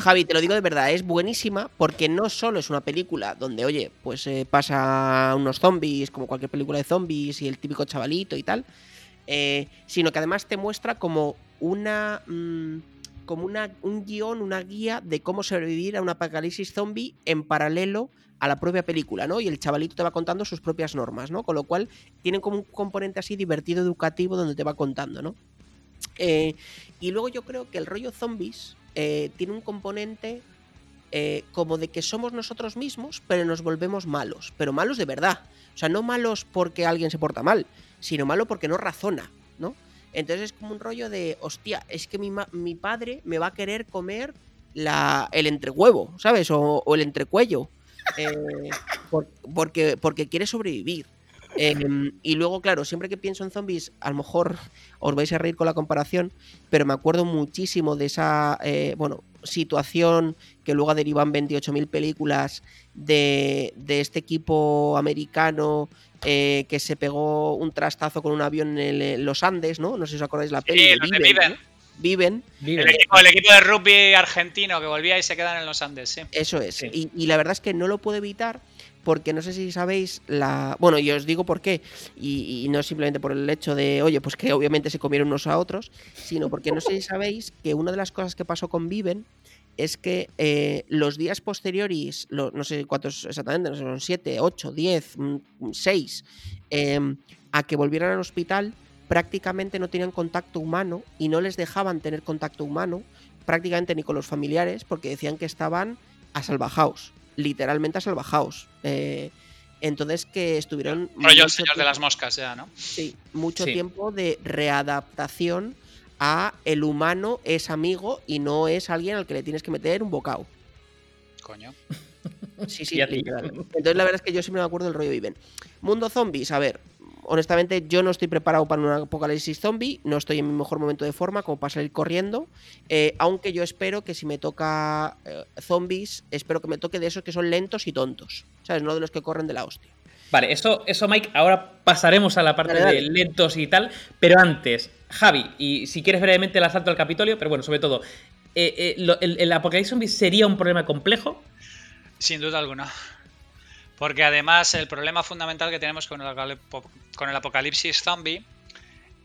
Javi, te lo digo de verdad, es buenísima porque no solo es una película donde, oye, pues eh, pasa unos zombies, como cualquier película de zombies y el típico chavalito y tal, eh, sino que además te muestra como una. mm, como una, un guion, una guía de cómo sobrevivir a un apocalipsis zombie en paralelo a la propia película, ¿no? Y el chavalito te va contando sus propias normas, ¿no? Con lo cual tienen como un componente así divertido, educativo, donde te va contando, ¿no? Eh, y luego yo creo que el rollo zombies eh, tiene un componente eh, como de que somos nosotros mismos, pero nos volvemos malos. Pero malos de verdad. O sea, no malos porque alguien se porta mal, sino malo porque no razona, ¿no? Entonces es como un rollo de, hostia, es que mi, mi padre me va a querer comer la, el entrehuevo, ¿sabes? O, o el entrecuello. eh, por- porque, porque quiere sobrevivir. Em, y luego, claro, siempre que pienso en zombies, a lo mejor os vais a reír con la comparación, pero me acuerdo muchísimo de esa, eh, bueno, situación que luego derivan 28.000 películas de, de este equipo americano eh, que se pegó un trastazo con un avión en, el- en los Andes, ¿no? No sé si os acordáis la peli. Sí, de Viven, Viven. ¿no? Viven. El equipo, el equipo de rugby argentino que volvía y se quedan en los Andes, sí. Eso es. Sí. Y, y la verdad es que no lo puedo evitar porque no sé si sabéis la... Bueno, y os digo por qué. Y, no simplemente por el hecho de, oye, pues que obviamente se comieron unos a otros, sino porque no sé si sabéis que una de las cosas que pasó con Viven es que eh, los días posteriores, no sé cuántos exactamente, no sé, son 7, 8, 10, 6, em, a que volvieran al hospital, prácticamente no tenían contacto humano y no les dejaban tener contacto humano prácticamente ni con los familiares porque decían que estaban asalvajados, literalmente asalvajados. Eh, entonces que estuvieron Rollo el señor de las moscas ya, ¿no? sí, mucho Sí. tiempo de readaptación a el humano es amigo y no es alguien al que le tienes que meter un bocado. Coño. Sí, sí. Entonces la verdad es que yo siempre me acuerdo del rollo Viven. Mundo zombies, a ver, honestamente yo no estoy preparado para un apocalipsis zombie, no estoy en mi mejor momento de forma como para salir corriendo, eh, aunque yo espero que si me toca eh, zombies, espero que me toque de esos que son lentos y tontos, ¿sabes? No de los que corren de la hostia. Vale, eso, eso, Mike, ahora pasaremos a la parte Dale, dale. de lentos y tal, pero antes, Javi, y si quieres brevemente el asalto al Capitolio, pero bueno, sobre todo, eh, eh, lo- el, el apocalipsis zombie sería un problema complejo. Sin duda alguna. Porque además el problema fundamental que tenemos con el, apocalip- con el apocalipsis zombie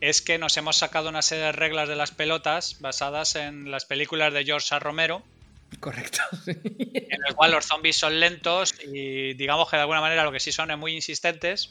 es que nos hemos sacado una serie de reglas de las pelotas basadas en las películas de George A. Romero, Correcto. en el cual los zombies son lentos y digamos que de alguna manera lo que sí son es muy insistentes,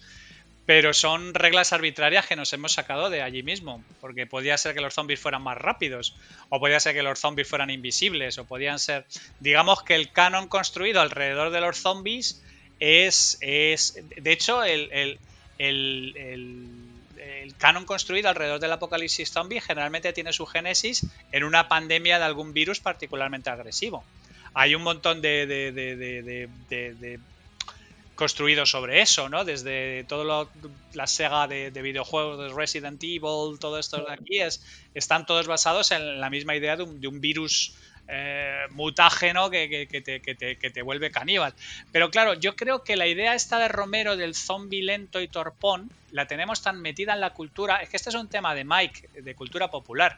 pero son reglas arbitrarias que nos hemos sacado de allí mismo, porque podía ser que los zombies fueran más rápidos, o podía ser que los zombies fueran invisibles, o podían ser, digamos que el canon construido alrededor de los zombies es, es de hecho, el, el, el- el- canon construido alrededor del apocalipsis zombie generalmente tiene su génesis en una pandemia de algún virus particularmente agresivo. Hay un montón de, de- de- de- construidos sobre eso, ¿no? Desde todo lo, la saga de, de videojuegos de Resident Evil, todo esto de aquí, es, están todos basados en la misma idea de un, de un virus eh, mutágeno que, te, vuelve caníbal. Pero claro, yo creo que la idea esta de Romero del zombie lento y torpón la tenemos tan metida en la cultura. Es que este es un tema de Mike, de cultura popular.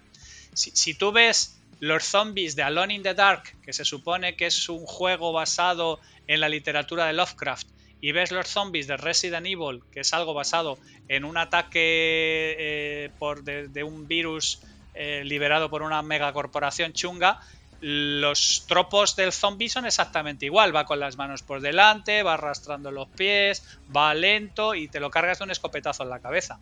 Si, tú ves los zombies de Alone in the Dark, que se supone que es un juego basado en la literatura de Lovecraft, y ves los zombies de Resident Evil, que es algo basado en un ataque eh, por de, de un virus eh, liberado por una megacorporación chunga, los tropos del zombie son exactamente igual. Va con las manos por delante, va arrastrando los pies, va lento y te lo cargas de un escopetazo en la cabeza.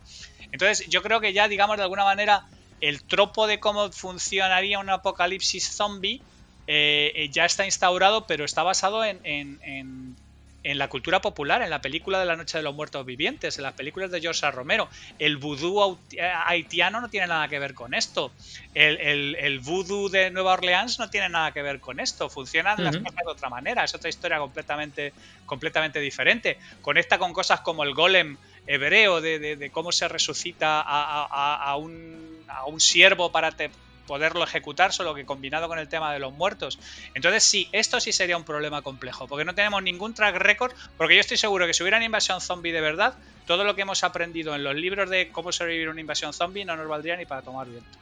Entonces, yo creo que ya, digamos, de alguna manera, el tropo de cómo funcionaría un apocalipsis zombie eh, eh, ya está instaurado, pero está basado en, en- en- en la cultura popular, en la película de la Noche de los Muertos Vivientes, en las películas de George A. Romero. El vudú eh, haitiano no tiene nada que ver con esto. El, el, el vudú de Nueva Orleans no tiene nada que ver con esto. Funcionan las Ujú. cosas de otra manera. Es otra historia completamente, completamente diferente. Conecta con cosas como el golem hebreo, de, de- de cómo se resucita a, a- a- a un, a un siervo para te- poderlo ejecutar, solo que combinado con el tema de los muertos. Entonces sí, esto sí sería un problema complejo, porque no tenemos ningún track record, porque yo estoy seguro que si hubiera una invasión zombie de verdad, todo lo que hemos aprendido en los libros de cómo sobrevivir una invasión zombie no nos valdría ni para tomar viento.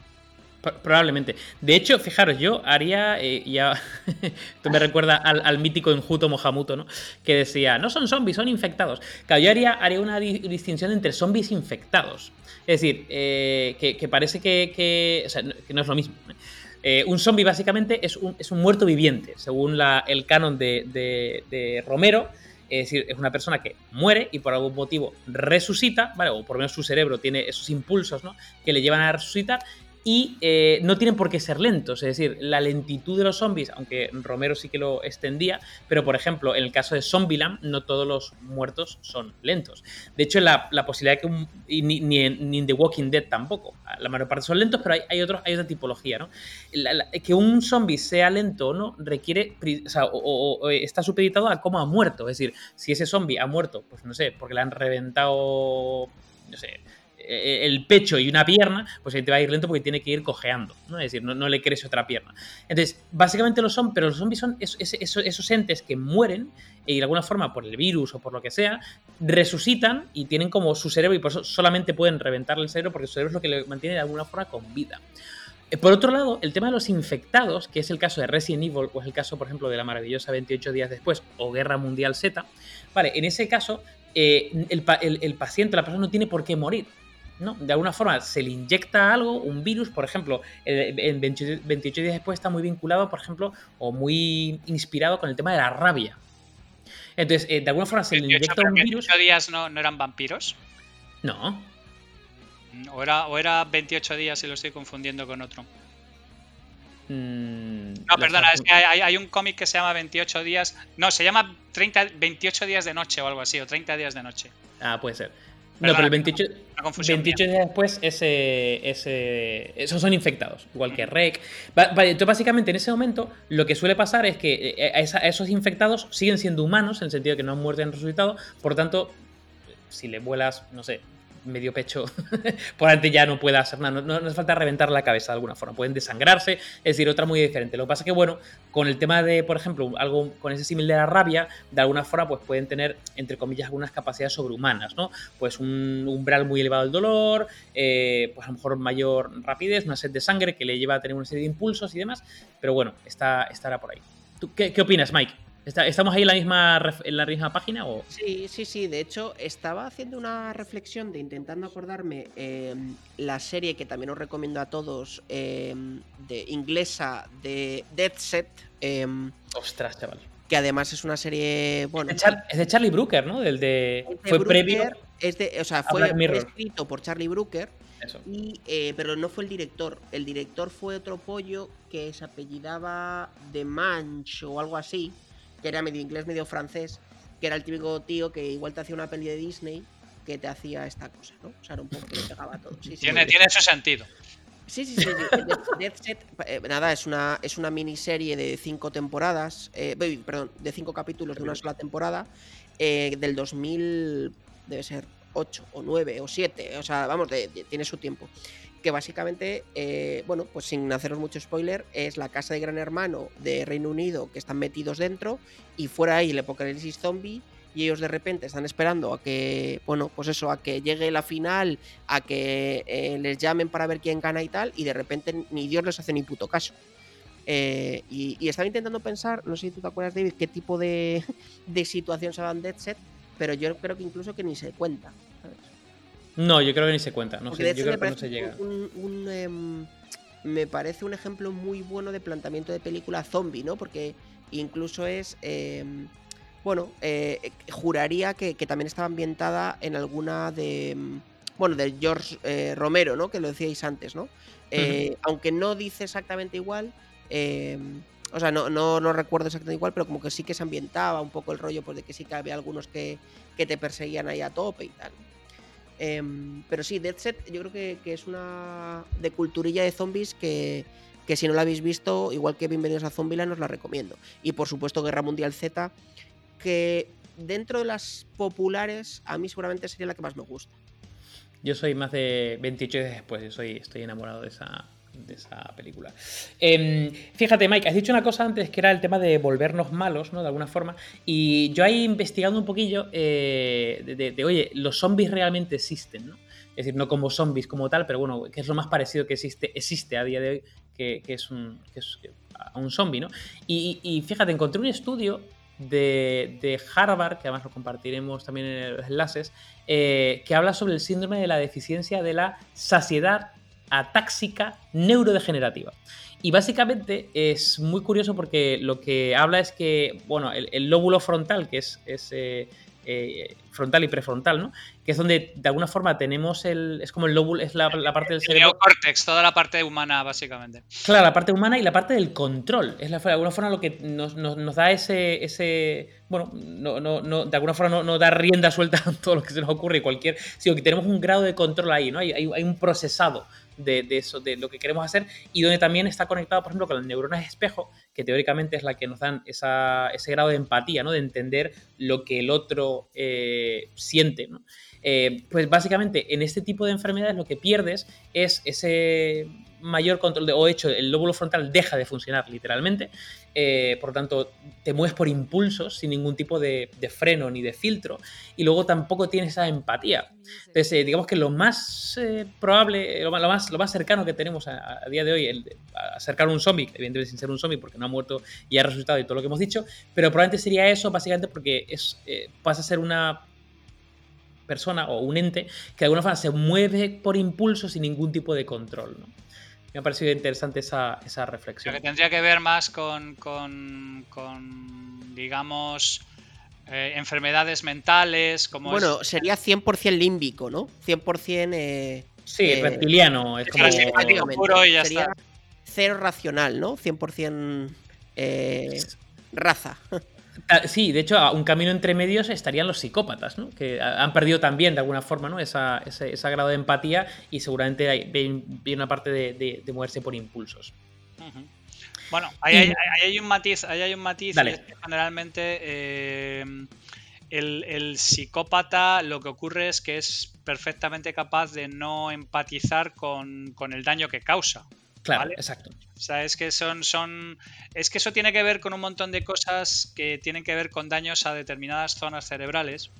Probablemente. De hecho, fijaros, yo haría, eh, ya, esto me recuerda al, mítico enjuto Mohamuto, ¿no? Que decía, no son zombies, son infectados. Claro, yo haría, haría una distinción entre zombies infectados. Es decir, eh, que, parece que, o sea, que, no es lo mismo. Eh, un zombie básicamente es un, muerto viviente, según la, el canon de, de Romero. Es decir, es una persona que muere y por algún motivo resucita, ¿vale? O por lo menos su cerebro tiene esos impulsos, ¿no? Que le llevan a resucitar y eh, no tienen por qué ser lentos. Es decir, la lentitud de los zombies, aunque Romero sí que lo extendía, pero por ejemplo, en el caso de Zombieland, no todos los muertos son lentos. De hecho, la, posibilidad de que un. ni, en, The Walking Dead tampoco. La mayor parte son lentos, pero hay, hay, otros, hay otra tipología, ¿no? que un zombie sea lento o no requiere. O, sea, o, está supeditado a cómo ha muerto. Es decir, si ese zombie ha muerto, pues no sé, porque le han reventado. No sé eh, el pecho y una pierna, pues ahí te va a ir lento porque tiene que ir cojeando, ¿no? Es decir, no, le crece otra pierna. Entonces, básicamente lo son, pero los zombies son esos, entes que mueren y de alguna forma por el virus o por lo que sea, resucitan y tienen como su cerebro y por eso solamente pueden reventarle el cerebro porque su cerebro es lo que le mantiene de alguna forma con vida. Eh, por otro lado, el tema de los infectados, que es el caso de Resident Evil, o es el caso, por ejemplo, de la maravillosa 28 días después, o Guerra Mundial Z, vale, en ese caso, eh, el, paciente, la persona no tiene por qué morir. ¿No? De alguna forma se le inyecta algo, un virus, por ejemplo, en 28, días después está muy vinculado, por ejemplo, o muy inspirado con el tema de la rabia. Entonces, eh, de alguna forma se le inyecta un virus. ¿28 días no, no eran vampiros? No. ¿O era, ¿O era 28 días y lo estoy confundiendo con otro? Mm, no, perdona, es que hay, un cómic que se llama 28 días. No, se llama 30, 28 días de noche o algo así, o 30 días de noche. Ah, puede ser. No, pero el 28, 28 días después ese, ese, esos son infectados, igual que REC. entonces, básicamente, en ese momento, lo que suele pasar es que eh, a, esos infectados siguen siendo humanos, en el sentido de que no han muerto y han resucitado. Por tanto, si le vuelas, no sé, medio pecho, por antes ya no puede hacer nada. No, hace falta reventar la cabeza de alguna forma. Pueden desangrarse, es decir, otra muy diferente. Lo que pasa es que, bueno, con el tema de, por ejemplo, algo con ese símil de la rabia, de alguna forma, pues pueden tener, entre comillas, algunas capacidades sobrehumanas, ¿no? Pues un umbral muy elevado del dolor, eh, pues a lo mejor mayor rapidez, una sed de sangre que le lleva a tener una serie de impulsos y demás. Pero bueno, está, estará por ahí. qué, qué opinas, Mike? ¿Estamos ahí en la misma, en la misma página? O? Sí, sí, sí. De hecho, estaba haciendo una reflexión de intentando acordarme em, la serie que también os recomiendo a todos, em, de inglesa, de Dead Set. Em, Ostras, chaval. Que además es una serie. Bueno, es de, Charlie Brooker, ¿no? Del de. fue previo. Es de, o sea, fue, escrito por Charlie Brooker. Eso. Y, eh, pero no fue el director. El director fue otro pollo que se apellidaba The Manch o algo así que era medio inglés, medio francés, que era el típico tío que igual te hacía una peli de Disney que te hacía esta cosa, ¿no? O sea, era un poco que le pegaba todo. tiene, tiene ese sentido. Sí, sí, sí. Death Set, eh, nada, es una, es una miniserie de cinco temporadas, eh, perdón, de cinco capítulos de una sola temporada, eh, del 2000, debe ser 8 o 9 o 7, o sea, vamos, tiene su tiempo que básicamente, eh, bueno, pues sin haceros mucho spoiler, es la casa de Gran Hermano de Reino Unido que están metidos dentro y fuera ahí el apocalipsis zombie y ellos de repente están esperando a que, bueno, pues eso, a que llegue la final, a que eh, les llamen para ver quién gana y tal, y de repente ni Dios les hace ni puto caso. Eh, y, estaba intentando pensar, no sé si tú te acuerdas, David, qué tipo de, de situación se va en Dead Set, pero yo creo que incluso que ni se cuenta. No, yo creo que ni se cuenta. No sé, yo creo que no se llega. Em, me parece un ejemplo muy bueno de planteamiento de película zombie, ¿no? Porque incluso es. Em, bueno, eh, juraría que, también estaba ambientada en alguna de. Em, bueno, de George eh, Romero, ¿no? Que lo decíais antes, ¿no? Eh, aunque no dice exactamente igual. o sea, no, no, no, recuerdo exactamente igual, pero como que sí que se ambientaba un poco el rollo, pues de que sí que había algunos que, que te perseguían ahí a tope y tal. Em, pero sí, Dead Set yo creo que, es una de culturilla de zombies que, si no la habéis visto, igual que Bienvenidos a Zombieland, os la recomiendo. Y por supuesto Guerra Mundial Z, que dentro de las populares, a mí seguramente sería la que más me gusta. Yo soy más de 28 días después, soy, estoy enamorado de esa, de esa película. Em, fíjate, Mike, has dicho una cosa antes que era el tema de volvernos malos, ¿no? De alguna forma. Y yo ahí investigando un poquillo eh, de, oye, los zombies realmente existen, ¿no? Es decir, no como zombies como tal, pero bueno, que es lo más parecido que existe, existe a día de hoy, que, es, un, que es un zombie, ¿no? Y, fíjate, encontré un estudio de, Harvard, que además lo compartiremos también en los enlaces, eh, que habla sobre el síndrome de la deficiencia de la saciedad atáxica neurodegenerativa. Y básicamente es muy curioso porque lo que habla es que, bueno, el, lóbulo frontal, que es, eh, eh, frontal y prefrontal, ¿no? Que es donde de alguna forma tenemos el. Es como el lóbulo, es la, parte del cerebro. El neocórtex, toda la parte humana, básicamente. Claro, la parte humana y la parte del control. Es de alguna forma lo que nos, da ese. ese bueno, no, no, de alguna forma no, da rienda suelta a todo lo que se nos ocurre, cualquier. Sino que tenemos un grado de control ahí, ¿no? Hay, hay, hay un procesado de, eso, de lo que queremos hacer, y donde también está conectado, por ejemplo, con las neuronas espejo, que teóricamente es la que nos dan ese grado de empatía, ¿no? de entender lo que el otro eh, siente. Eh, pues básicamente en este tipo de enfermedades lo que pierdes es ese mayor control de, o hecho el lóbulo frontal deja de funcionar literalmente eh, por lo tanto te mueves por impulsos sin ningún tipo de, freno ni de filtro y luego tampoco tienes esa empatía. Entonces, eh, digamos que lo más eh, probable, lo más, lo más cercano que tenemos a, día de hoy, el, acercar un zombie, evidentemente sin ser un zombie porque no ha muerto y ha resultado y todo lo que hemos dicho, pero probablemente sería eso básicamente porque es, pasa a ser una persona o un ente que de alguna forma se mueve por impulso sin ningún tipo de control. ¿no? Me ha parecido interesante esa, esa reflexión. que tendría que ver más con, digamos, eh, enfermedades mentales. Como bueno, sería 100% límbico, ¿no? 100%. Eh, sí, eh, reptiliano. Es como. Puro y ya sería Cero racional, ¿no? 100% raza. Sí, de hecho, un camino entre medios estarían los psicópatas, ¿no? que han perdido también de alguna forma ¿no? esa, ese, grado de empatía y seguramente hay, una parte de, moverse por impulsos. Bueno, ahí, hay, un matiz, ahí hay un matiz generalmente eh, el, psicópata lo que ocurre es que es perfectamente capaz de no empatizar con, con el daño que causa. Claro, exacto. O sea, es que son, son. Es que eso tiene que ver con un montón de cosas que tienen que ver con daños a determinadas zonas cerebrales.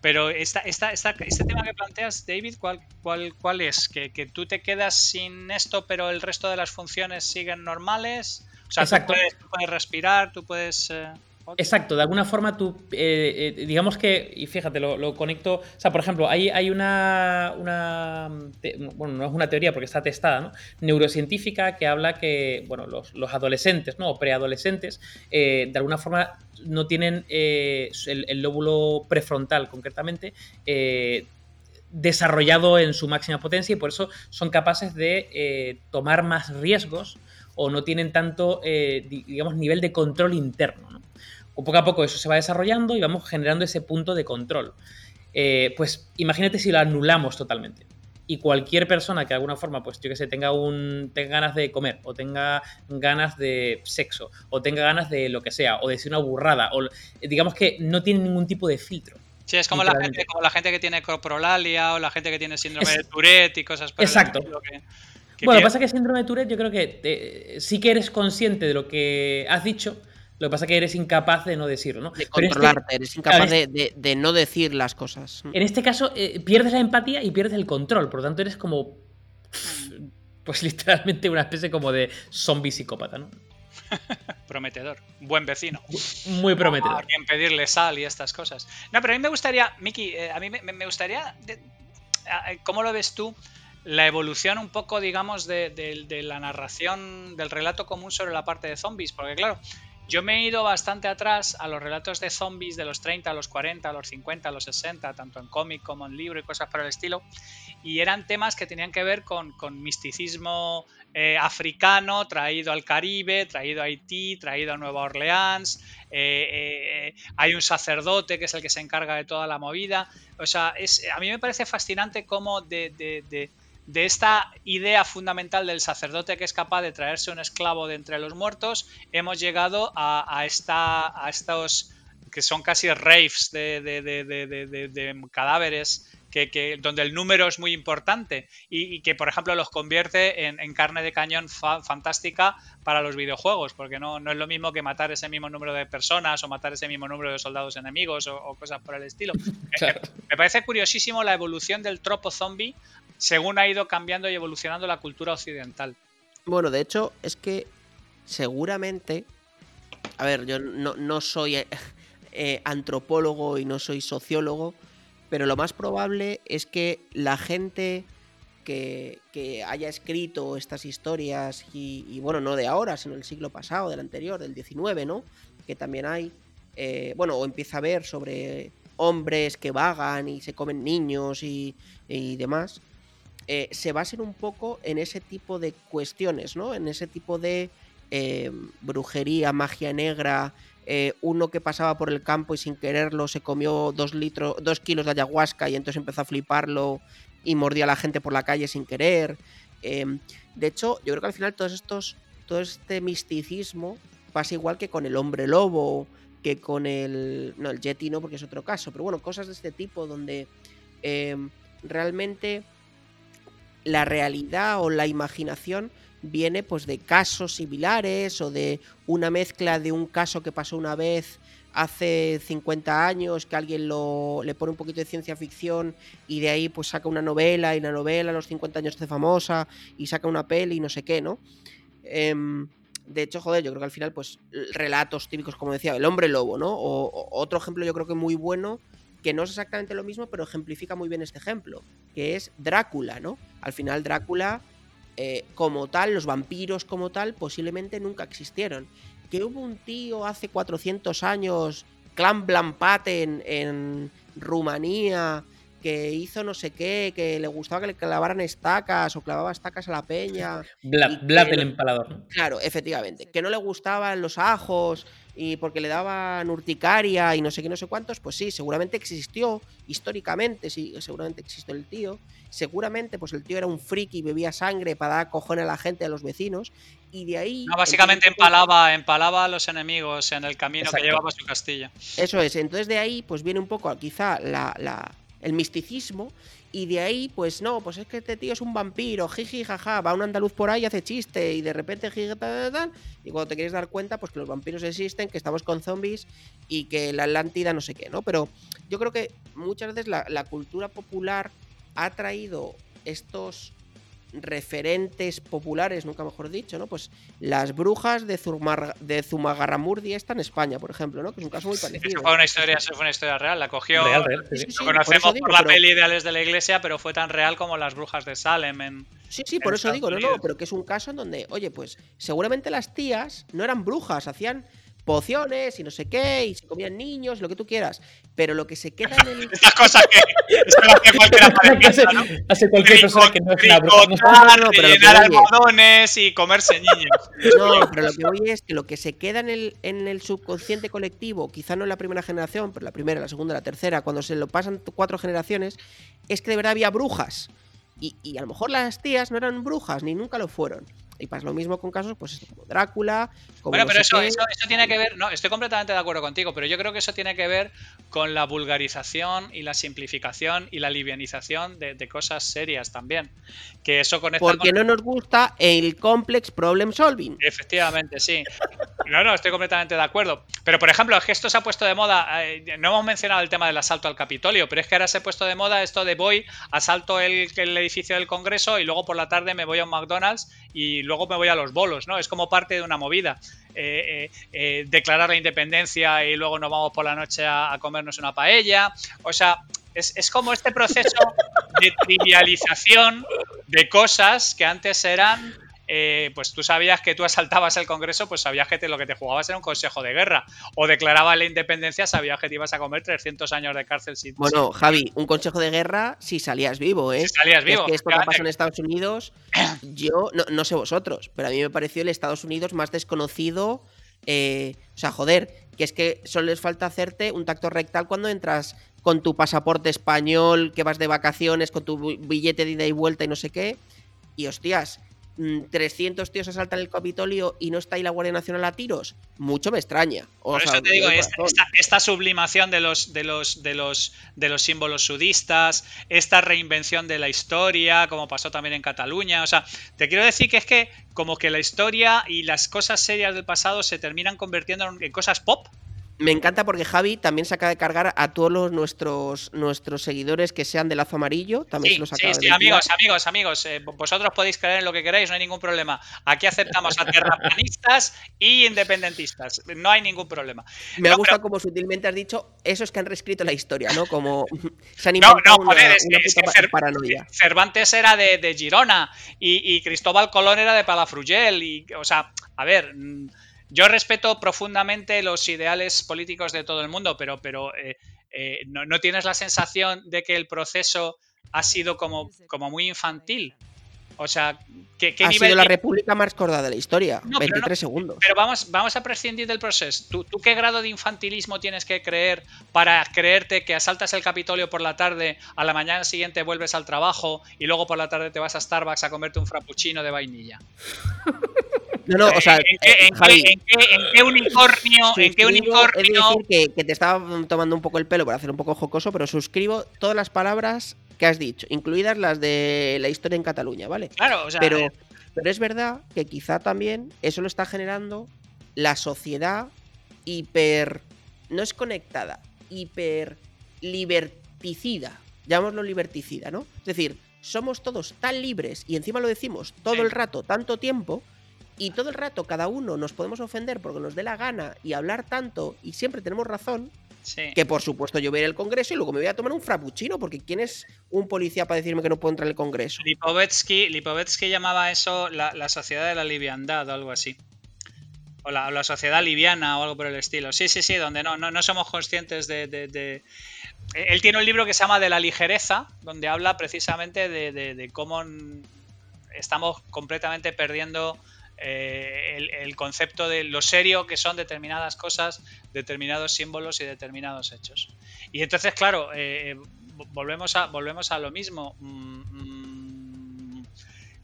Pero esta, esta, esta, este tema que planteas, David, ¿cuál, cuál, cuál es? ¿Que, tú te quedas sin esto, pero el resto de las funciones siguen normales? O sea, Tú, puedes, puedes, respirar, tú puedes. Eh, Exacto, de alguna forma tú, eh, eh, digamos que, y fíjate, lo, conecto, o sea, por ejemplo, hay, hay una, una, bueno, no es una teoría porque está testada, ¿no? Neurocientífica que habla que, bueno, los, adolescentes, ¿no? O preadolescentes, eh, de alguna forma no tienen el, lóbulo prefrontal, concretamente, desarrollado en su máxima potencia y por eso son capaces de tomar más riesgos o no tienen tanto, digamos, nivel de control interno, ¿no? O poco a poco eso se va desarrollando y vamos generando ese punto de control. Eh, pues imagínate si lo anulamos totalmente. Y cualquier persona que de alguna forma, pues yo que sé, tenga, un, tenga ganas de comer, o tenga ganas de sexo, o tenga ganas de lo que sea, o de decir una burrada, o digamos que no tiene ningún tipo de filtro. Sí, es como la, gente, como la gente que tiene coprolalia o la gente que tiene síndrome de Tourette y cosas por Exacto. Bueno, lo que pasa es que síndrome de Tourette yo creo que eh, sí que eres consciente de lo que has dicho, lo que pasa es que eres incapaz de no decirlo, ¿no? De este controlarte, eres incapaz de, no decir las cosas. En este caso, eh, pierdes la empatía y pierdes el control, por lo tanto eres como. Pues literalmente una especie como de zombie psicópata, ¿no? prometedor. Buen vecino. Muy prometedor. A quien pedirle sal y estas cosas. No, pero a mí me gustaría, Miki, eh, a mí me, gustaría. ¿Cómo lo ves tú? La evolución un poco, digamos, de, la narración, del relato común sobre la parte de zombies. Porque, claro, yo me he ido bastante atrás a los relatos de zombies de los 30, a los 40, a los 50, a los 60, tanto en cómic como en libro y cosas por el estilo. Y eran temas que tenían que ver con, misticismo eh, africano traído al Caribe, traído a Haití, traído a Nueva Orleans. Eh, eh, hay un sacerdote que es el que se encarga de toda la movida. O sea, es, a mí me parece fascinante cómo de esta idea fundamental del sacerdote que es capaz de traerse un esclavo de entre los muertos, hemos llegado a, esta, a estos que son casi raves de, cadáveres que, donde el número es muy importante y, que, por ejemplo, los convierte en, carne de cañón fantástica para los videojuegos, porque no, no, es lo mismo que matar ese mismo número de personas o matar ese mismo número de soldados enemigos o, cosas por el estilo. Me parece curiosísimo la evolución del tropo zombie según ha ido cambiando y evolucionando la cultura occidental. Bueno, de hecho, es que seguramente, a ver, yo no, soy eh, eh, antropólogo y no soy sociólogo, pero lo más probable es que la gente que, haya escrito estas historias, y, bueno, no de ahora, sino del siglo pasado, del anterior, del 19, ¿no? Que también hay, eh, bueno, o empieza a ver sobre hombres que vagan y se comen niños y, demás, se basen un poco en ese tipo de cuestiones, ¿no? En ese tipo de Em, brujería, magia negra, eh, uno que pasaba por el campo y sin quererlo se comió dos, litros, dos kilos de ayahuasca y entonces empezó a fliparlo y mordía a la gente por la calle sin querer. Em, de hecho, yo creo que al final todos estos, todo este misticismo pasa igual que con el hombre lobo, que con el... No, el Yeti no, porque es otro caso, pero bueno, cosas de este tipo donde em, realmente la realidad o la imaginación viene pues de casos similares o de una mezcla de un caso que pasó una vez hace 50 años, que alguien lo, le pone un poquito de ciencia ficción y de ahí pues saca una novela y la novela a los 50 años hace famosa y saca una peli y no sé qué, ¿no? Em, de hecho, joder, yo creo que al final pues relatos típicos, como decía, el hombre lobo, ¿no? o otro ejemplo yo creo que muy bueno que no es exactamente lo mismo, pero ejemplifica muy bien este ejemplo, que es Drácula, ¿no? Al final Drácula eh, como tal, los vampiros como tal, posiblemente nunca existieron. Que hubo un tío hace 400 años, Clan Blampaten en Rumanía, que hizo no sé qué, que le gustaba que le clavaran estacas o clavaba estacas a la peña. Blat, el empalador. Claro, efectivamente. Que no le gustaban los ajos y porque le daban urticaria y no sé qué, no sé cuántos, pues sí, seguramente existió históricamente, sí, seguramente existió el tío. Seguramente, pues el tío era un friki y bebía sangre para dar cojones a la gente, a los vecinos. Y de ahí. No, básicamente empalaba, empalaba a los enemigos en el camino que llevaba a su castillo. Eso es. Entonces de ahí, pues viene un poco quizá la, el misticismo. Y de ahí, pues no, pues es que este tío es un vampiro, jiji, jaja, va un andaluz por ahí y hace chiste, y de repente jiji, tal, y cuando te quieres dar cuenta, pues que los vampiros existen, que estamos con zombies y que la Atlántida no sé qué, ¿no? Pero yo creo que muchas veces la cultura popular ha traído estos referentes populares, nunca mejor dicho, ¿no? Pues las brujas de, de Zumagarramurdi está en España, por ejemplo, ¿no? Que es un caso muy parecido. Eso fue una historia, fue una historia real, la cogió. lo conocemos por, la peli Ideales de la Iglesia, pero fue tan real como las brujas de Salem en. Sí, sí, por eso digo, no, no, pero que es un caso en donde, oye, pues seguramente las tías no eran brujas, hacían pociones y no sé qué, y se comían niños, lo que tú quieras. Pero lo que se queda en el. Estas cosas que. hace cualquiera ¿no? Hace cualquier persona que no es una. No, no, pero llenar almohadones y comerse niños. No, pero lo que voy es que lo que se queda en el, en el subconsciente colectivo, quizá no en la primera generación, pero la primera, la segunda, la tercera, cuando se lo pasan cuatro generaciones, es que de verdad había brujas. Y, y a lo mejor las tías no eran brujas, ni nunca lo fueron. Y pasa lo mismo con casos pues, como Drácula. Como bueno, pero eso, eso, tiene que ver, no, estoy completamente de acuerdo contigo, pero yo creo que eso tiene que ver con la vulgarización y la simplificación y la livianización de, cosas serias también. Que eso conecta Porque no nos gusta el complex problem solving. Efectivamente, sí. No, no, estoy completamente de acuerdo. Pero, por ejemplo, es que esto se ha puesto de moda. Eh, no hemos mencionado el tema del asalto al Capitolio, pero es que ahora se ha puesto de moda esto de voy, asalto el, el edificio del Congreso y luego por la tarde me voy a un McDonald's y luego me voy a los bolos, ¿no? Es como parte de una movida. Eh, eh, eh, declarar la independencia y luego nos vamos por la noche a, comernos una paella. O sea, es, es, como este proceso de trivialización de cosas que antes eran eh, pues tú sabías que tú asaltabas el Congreso, pues sabías que lo que te jugabas era un consejo de guerra. O declaraba la independencia, sabías que te ibas a comer 300 años de cárcel sin. Bueno, Javi, un consejo de guerra si salías vivo, ¿eh? Si salías vivo. Es que esto que pasa en Estados Unidos, yo no, sé vosotros, pero a mí me pareció el Estados Unidos más desconocido. Eh, o sea, joder, que es que solo les falta hacerte un tacto rectal cuando entras con tu pasaporte español, que vas de vacaciones, con tu billete de ida y vuelta y no sé qué. Y hostias, 300 mm, tíos asaltan el Capitolio y no está ahí la Guardia Nacional a tiros, mucho me extraña. Por eso te digo, esta, sublimación de los, de, los, de, los, de los símbolos sudistas, esta reinvención de la historia, como pasó también en Cataluña, o sea, te quiero decir que es que como que la historia y las cosas serias del pasado se terminan convirtiendo en cosas pop me encanta porque Javi también se acaba de cargar a todos los, nuestros, nuestros seguidores que sean de lazo amarillo. También sí, se los acaba sí, sí, amigos, amigos, amigos. Eh, vosotros podéis creer en lo que queráis, no hay ningún problema. Aquí aceptamos a terraplanistas y independentistas. No hay ningún problema. Me ha gustado como sutilmente has dicho, esos que han reescrito la historia, ¿no? Como se han inventado no, no, joder, es, que paranoia. Cervantes era de, Girona y, y, Cristóbal Colón era de Palafrugell. Y, o sea, a ver. Mm, yo respeto profundamente los ideales políticos de todo el mundo, pero, pero eh, eh, no, tienes la sensación de que el proceso ha sido como, como muy infantil. O sea, ¿qué, ha sido la república más corda de la historia. 23 segundos. Pero vamos, vamos a prescindir del proceso. ¿Tú, ¿Tú, qué grado de infantilismo tienes que creer para creerte que asaltas el Capitolio por la tarde, a la mañana siguiente vuelves al trabajo y luego por la tarde te vas a Starbucks a comerte un frappuccino de vainilla? No, no, o sea, ¿en qué, en unicornio? ¿En qué unicornio? que, que, te estaba tomando un poco el pelo para hacer un poco jocoso, pero suscribo todas las palabras que has dicho, incluidas las de la historia en Cataluña, ¿vale? Claro, o sea. Pero, eh, pero es verdad que quizá también eso lo está generando la sociedad hiper. No es conectada, hiper liberticida. Llamémoslo liberticida, ¿no? Es decir, somos todos tan libres y encima lo decimos todo el rato, tanto tiempo, y todo el rato cada uno nos podemos ofender porque nos dé la gana y hablar tanto y siempre tenemos razón. Que por supuesto yo voy a ir al Congreso y luego me voy a tomar un frappuccino, porque ¿quién es un policía para decirme que no puedo entrar al Congreso? Lipovetsky, llamaba eso la, sociedad de la liviandad o algo así. O la, sociedad liviana o algo por el estilo. Sí, sí, sí, donde no, no, somos conscientes de, Él tiene un libro que se llama De la ligereza, donde habla precisamente de cómo estamos completamente perdiendo eh, el, concepto de lo serio que son determinadas cosas, determinados símbolos y determinados hechos. Y entonces, claro, eh, volvemos, a, volvemos a lo mismo. Mm, mm,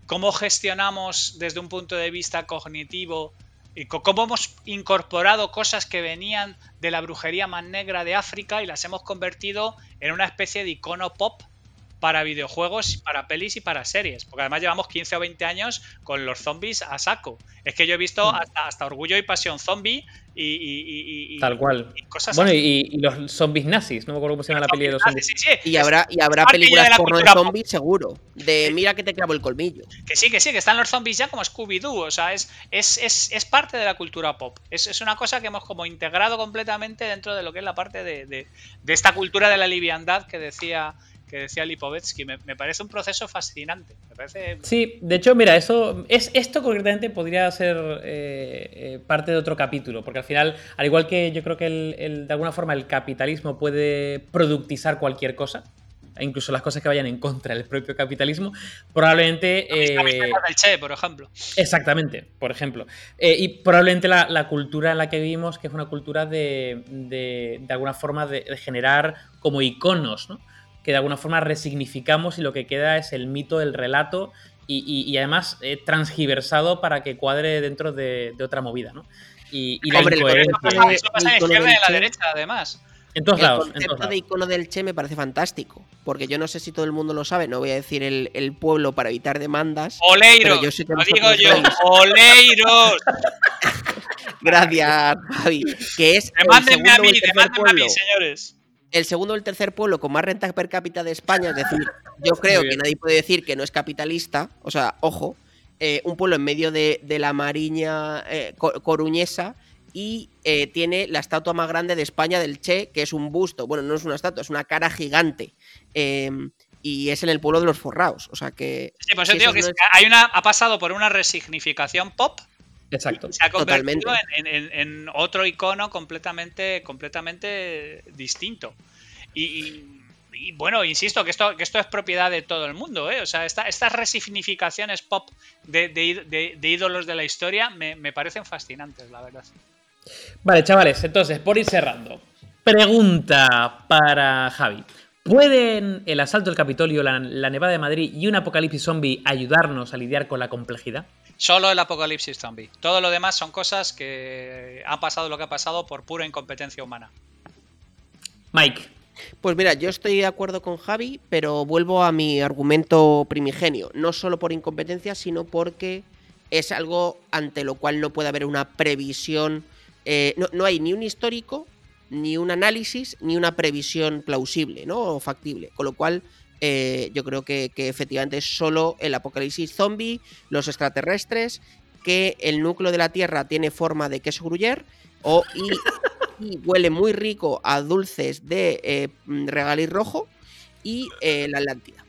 ¿Cómo gestionamos desde un punto de vista cognitivo? ¿Cómo hemos incorporado cosas que venían de la brujería más negra de África y las hemos convertido en una especie de icono pop para videojuegos, para pelis y para series. Porque además llevamos 15 o 20 años con los zombies a saco. Es que yo he visto mm. hasta, Orgullo y Pasión Zombie y, Tal cual. bueno, y, los zombies nazis, no me acuerdo cómo se llama la peli de los zombies. Y habrá, y habrá películas porno de zombies seguro. De mira que te clavo el colmillo. Que sí, que sí, que están los zombies ya como Scooby-Doo. O sea, es, es, parte de la cultura pop. Es, una cosa que hemos como integrado completamente dentro de lo que es la parte de, de esta cultura de la liviandad que decía que decía Lipovetsky. Me, me, parece un proceso fascinante. Me parece... Sí, de hecho, mira, eso es, esto concretamente podría ser eh, eh, parte de otro capítulo, porque al final, al igual que yo creo que el, de alguna forma el capitalismo puede productizar cualquier cosa, incluso las cosas que vayan en contra del propio capitalismo, probablemente... Eh, del Che, por ejemplo. Exactamente, por ejemplo. Eh, y probablemente la, cultura en la que vivimos, que es una cultura de, de, de alguna forma de, de, generar como iconos, ¿no? Que de alguna forma resignificamos y lo que queda es el mito, el relato y, además eh, transgiversado para que cuadre dentro de, otra movida, ¿no? Y, la incoherencia. Eso pasa, en izquierda y en la derecha, además. En todos lados. El concepto de icono del Che me parece fantástico. Porque yo no sé si todo el mundo lo sabe, no voy a decir el, pueblo para evitar demandas. ¡Oleiros! Yo lo digo yo, ¡Oleiros! Gracias, Javi. Que es. Demándenme a mí, demándenme a mí, señores el segundo o el tercer pueblo con más renta per cápita de España, es decir, yo creo que nadie puede decir que no es capitalista, o sea, ojo, eh, un pueblo en medio de, la Mariña eh, coruñesa y eh, tiene la estatua más grande de España del Che, que es un busto, bueno, no es una estatua, es una cara gigante. Em, y es en el pueblo de los forraos, o sea que... Sí, pues yo digo que hay una, ha pasado por una resignificación pop Exacto. Se ha convertido en, otro icono completamente, completamente distinto. Y, bueno, insisto que esto, que esto es propiedad de todo el mundo. ¿eh? O sea, estas resignificaciones pop de, ídolos de la historia me, me parecen fascinantes, la verdad. Vale, chavales, entonces, por ir cerrando. Pregunta para Javi. ¿Pueden el asalto del Capitolio, la, la nevada de Madrid y un apocalipsis zombie ayudarnos a lidiar con la complejidad? Solo el apocalipsis zombie. Todo lo demás son cosas que ha pasado lo que ha pasado por pura incompetencia humana. Mike. Pues mira, yo estoy de acuerdo con Javi, pero vuelvo a mi argumento primigenio. No solo por incompetencia, sino porque es algo ante lo cual no puede haber una previsión. eh, no, no hay ni un histórico, ni un análisis, ni una previsión plausible, ¿no? O factible. Con lo cual, eh, yo creo que, que efectivamente es solo el apocalipsis zombie, los extraterrestres, que el núcleo de la Tierra tiene forma de queso gruyer, o, y, huele muy rico a dulces de eh, regaliz rojo, y eh, la Atlántida.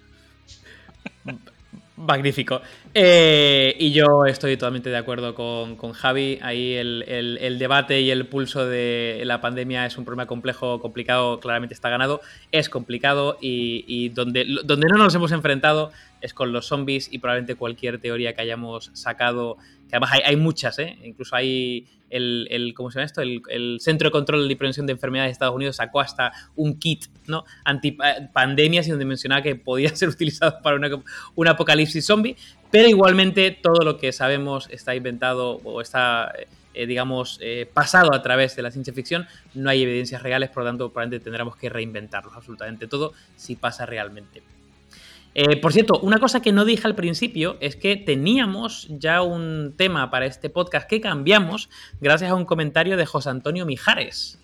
Magnífico. Eh, y yo estoy totalmente de acuerdo con, Javi. Ahí el, el- el debate y el pulso de la pandemia es un problema complejo, complicado, claramente está ganado. Es complicado y, donde no nos hemos enfrentado es con los zombies y probablemente cualquier teoría que hayamos sacado, que además hay, muchas, ¿eh? incluso hay el, ¿cómo se llama esto? El, Centro de Control y Prevención de Enfermedades de Estados Unidos sacó hasta un kit, ¿no? Anti pandemias y donde mencionaba que podía ser utilizado para una, un apocalipsis zombie, pero igualmente todo lo que sabemos está inventado o está, eh, digamos, eh, pasado a través de la ciencia ficción. No hay evidencias reales, por lo tanto, probablemente tendremos que reinventarlos absolutamente todo si pasa realmente. Eh, por cierto, una cosa que no dije al principio es que teníamos ya un tema para este podcast que cambiamos gracias a un comentario de José Antonio Mijares.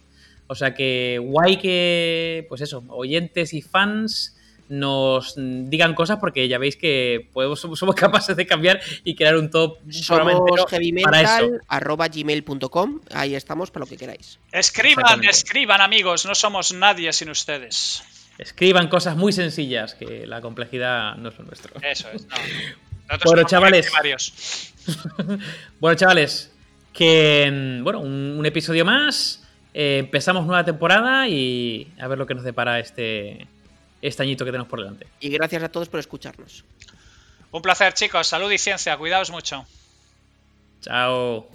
O sea que guay que, pues eso, oyentes y fans nos digan cosas porque ya veis que podemos, somos capaces de cambiar y crear un top entero Somos para eso. heavymental.gmail.com. Ahí estamos para lo que queráis. Escriban, escriban amigos, no somos nadie sin ustedes. Escriban cosas muy sencillas, que la complejidad no es lo nuestro. Eso es. No. Nosotros Bueno, somos chavales. primarios. Bueno, chavales, que mm, bueno, un, un episodio más. eh, empezamos nueva temporada y a ver lo que nos depara este, este añito que tenemos por delante. Y gracias a todos por escucharnos. Un placer, chicos. Salud y ciencia. Cuidaos mucho. Chao.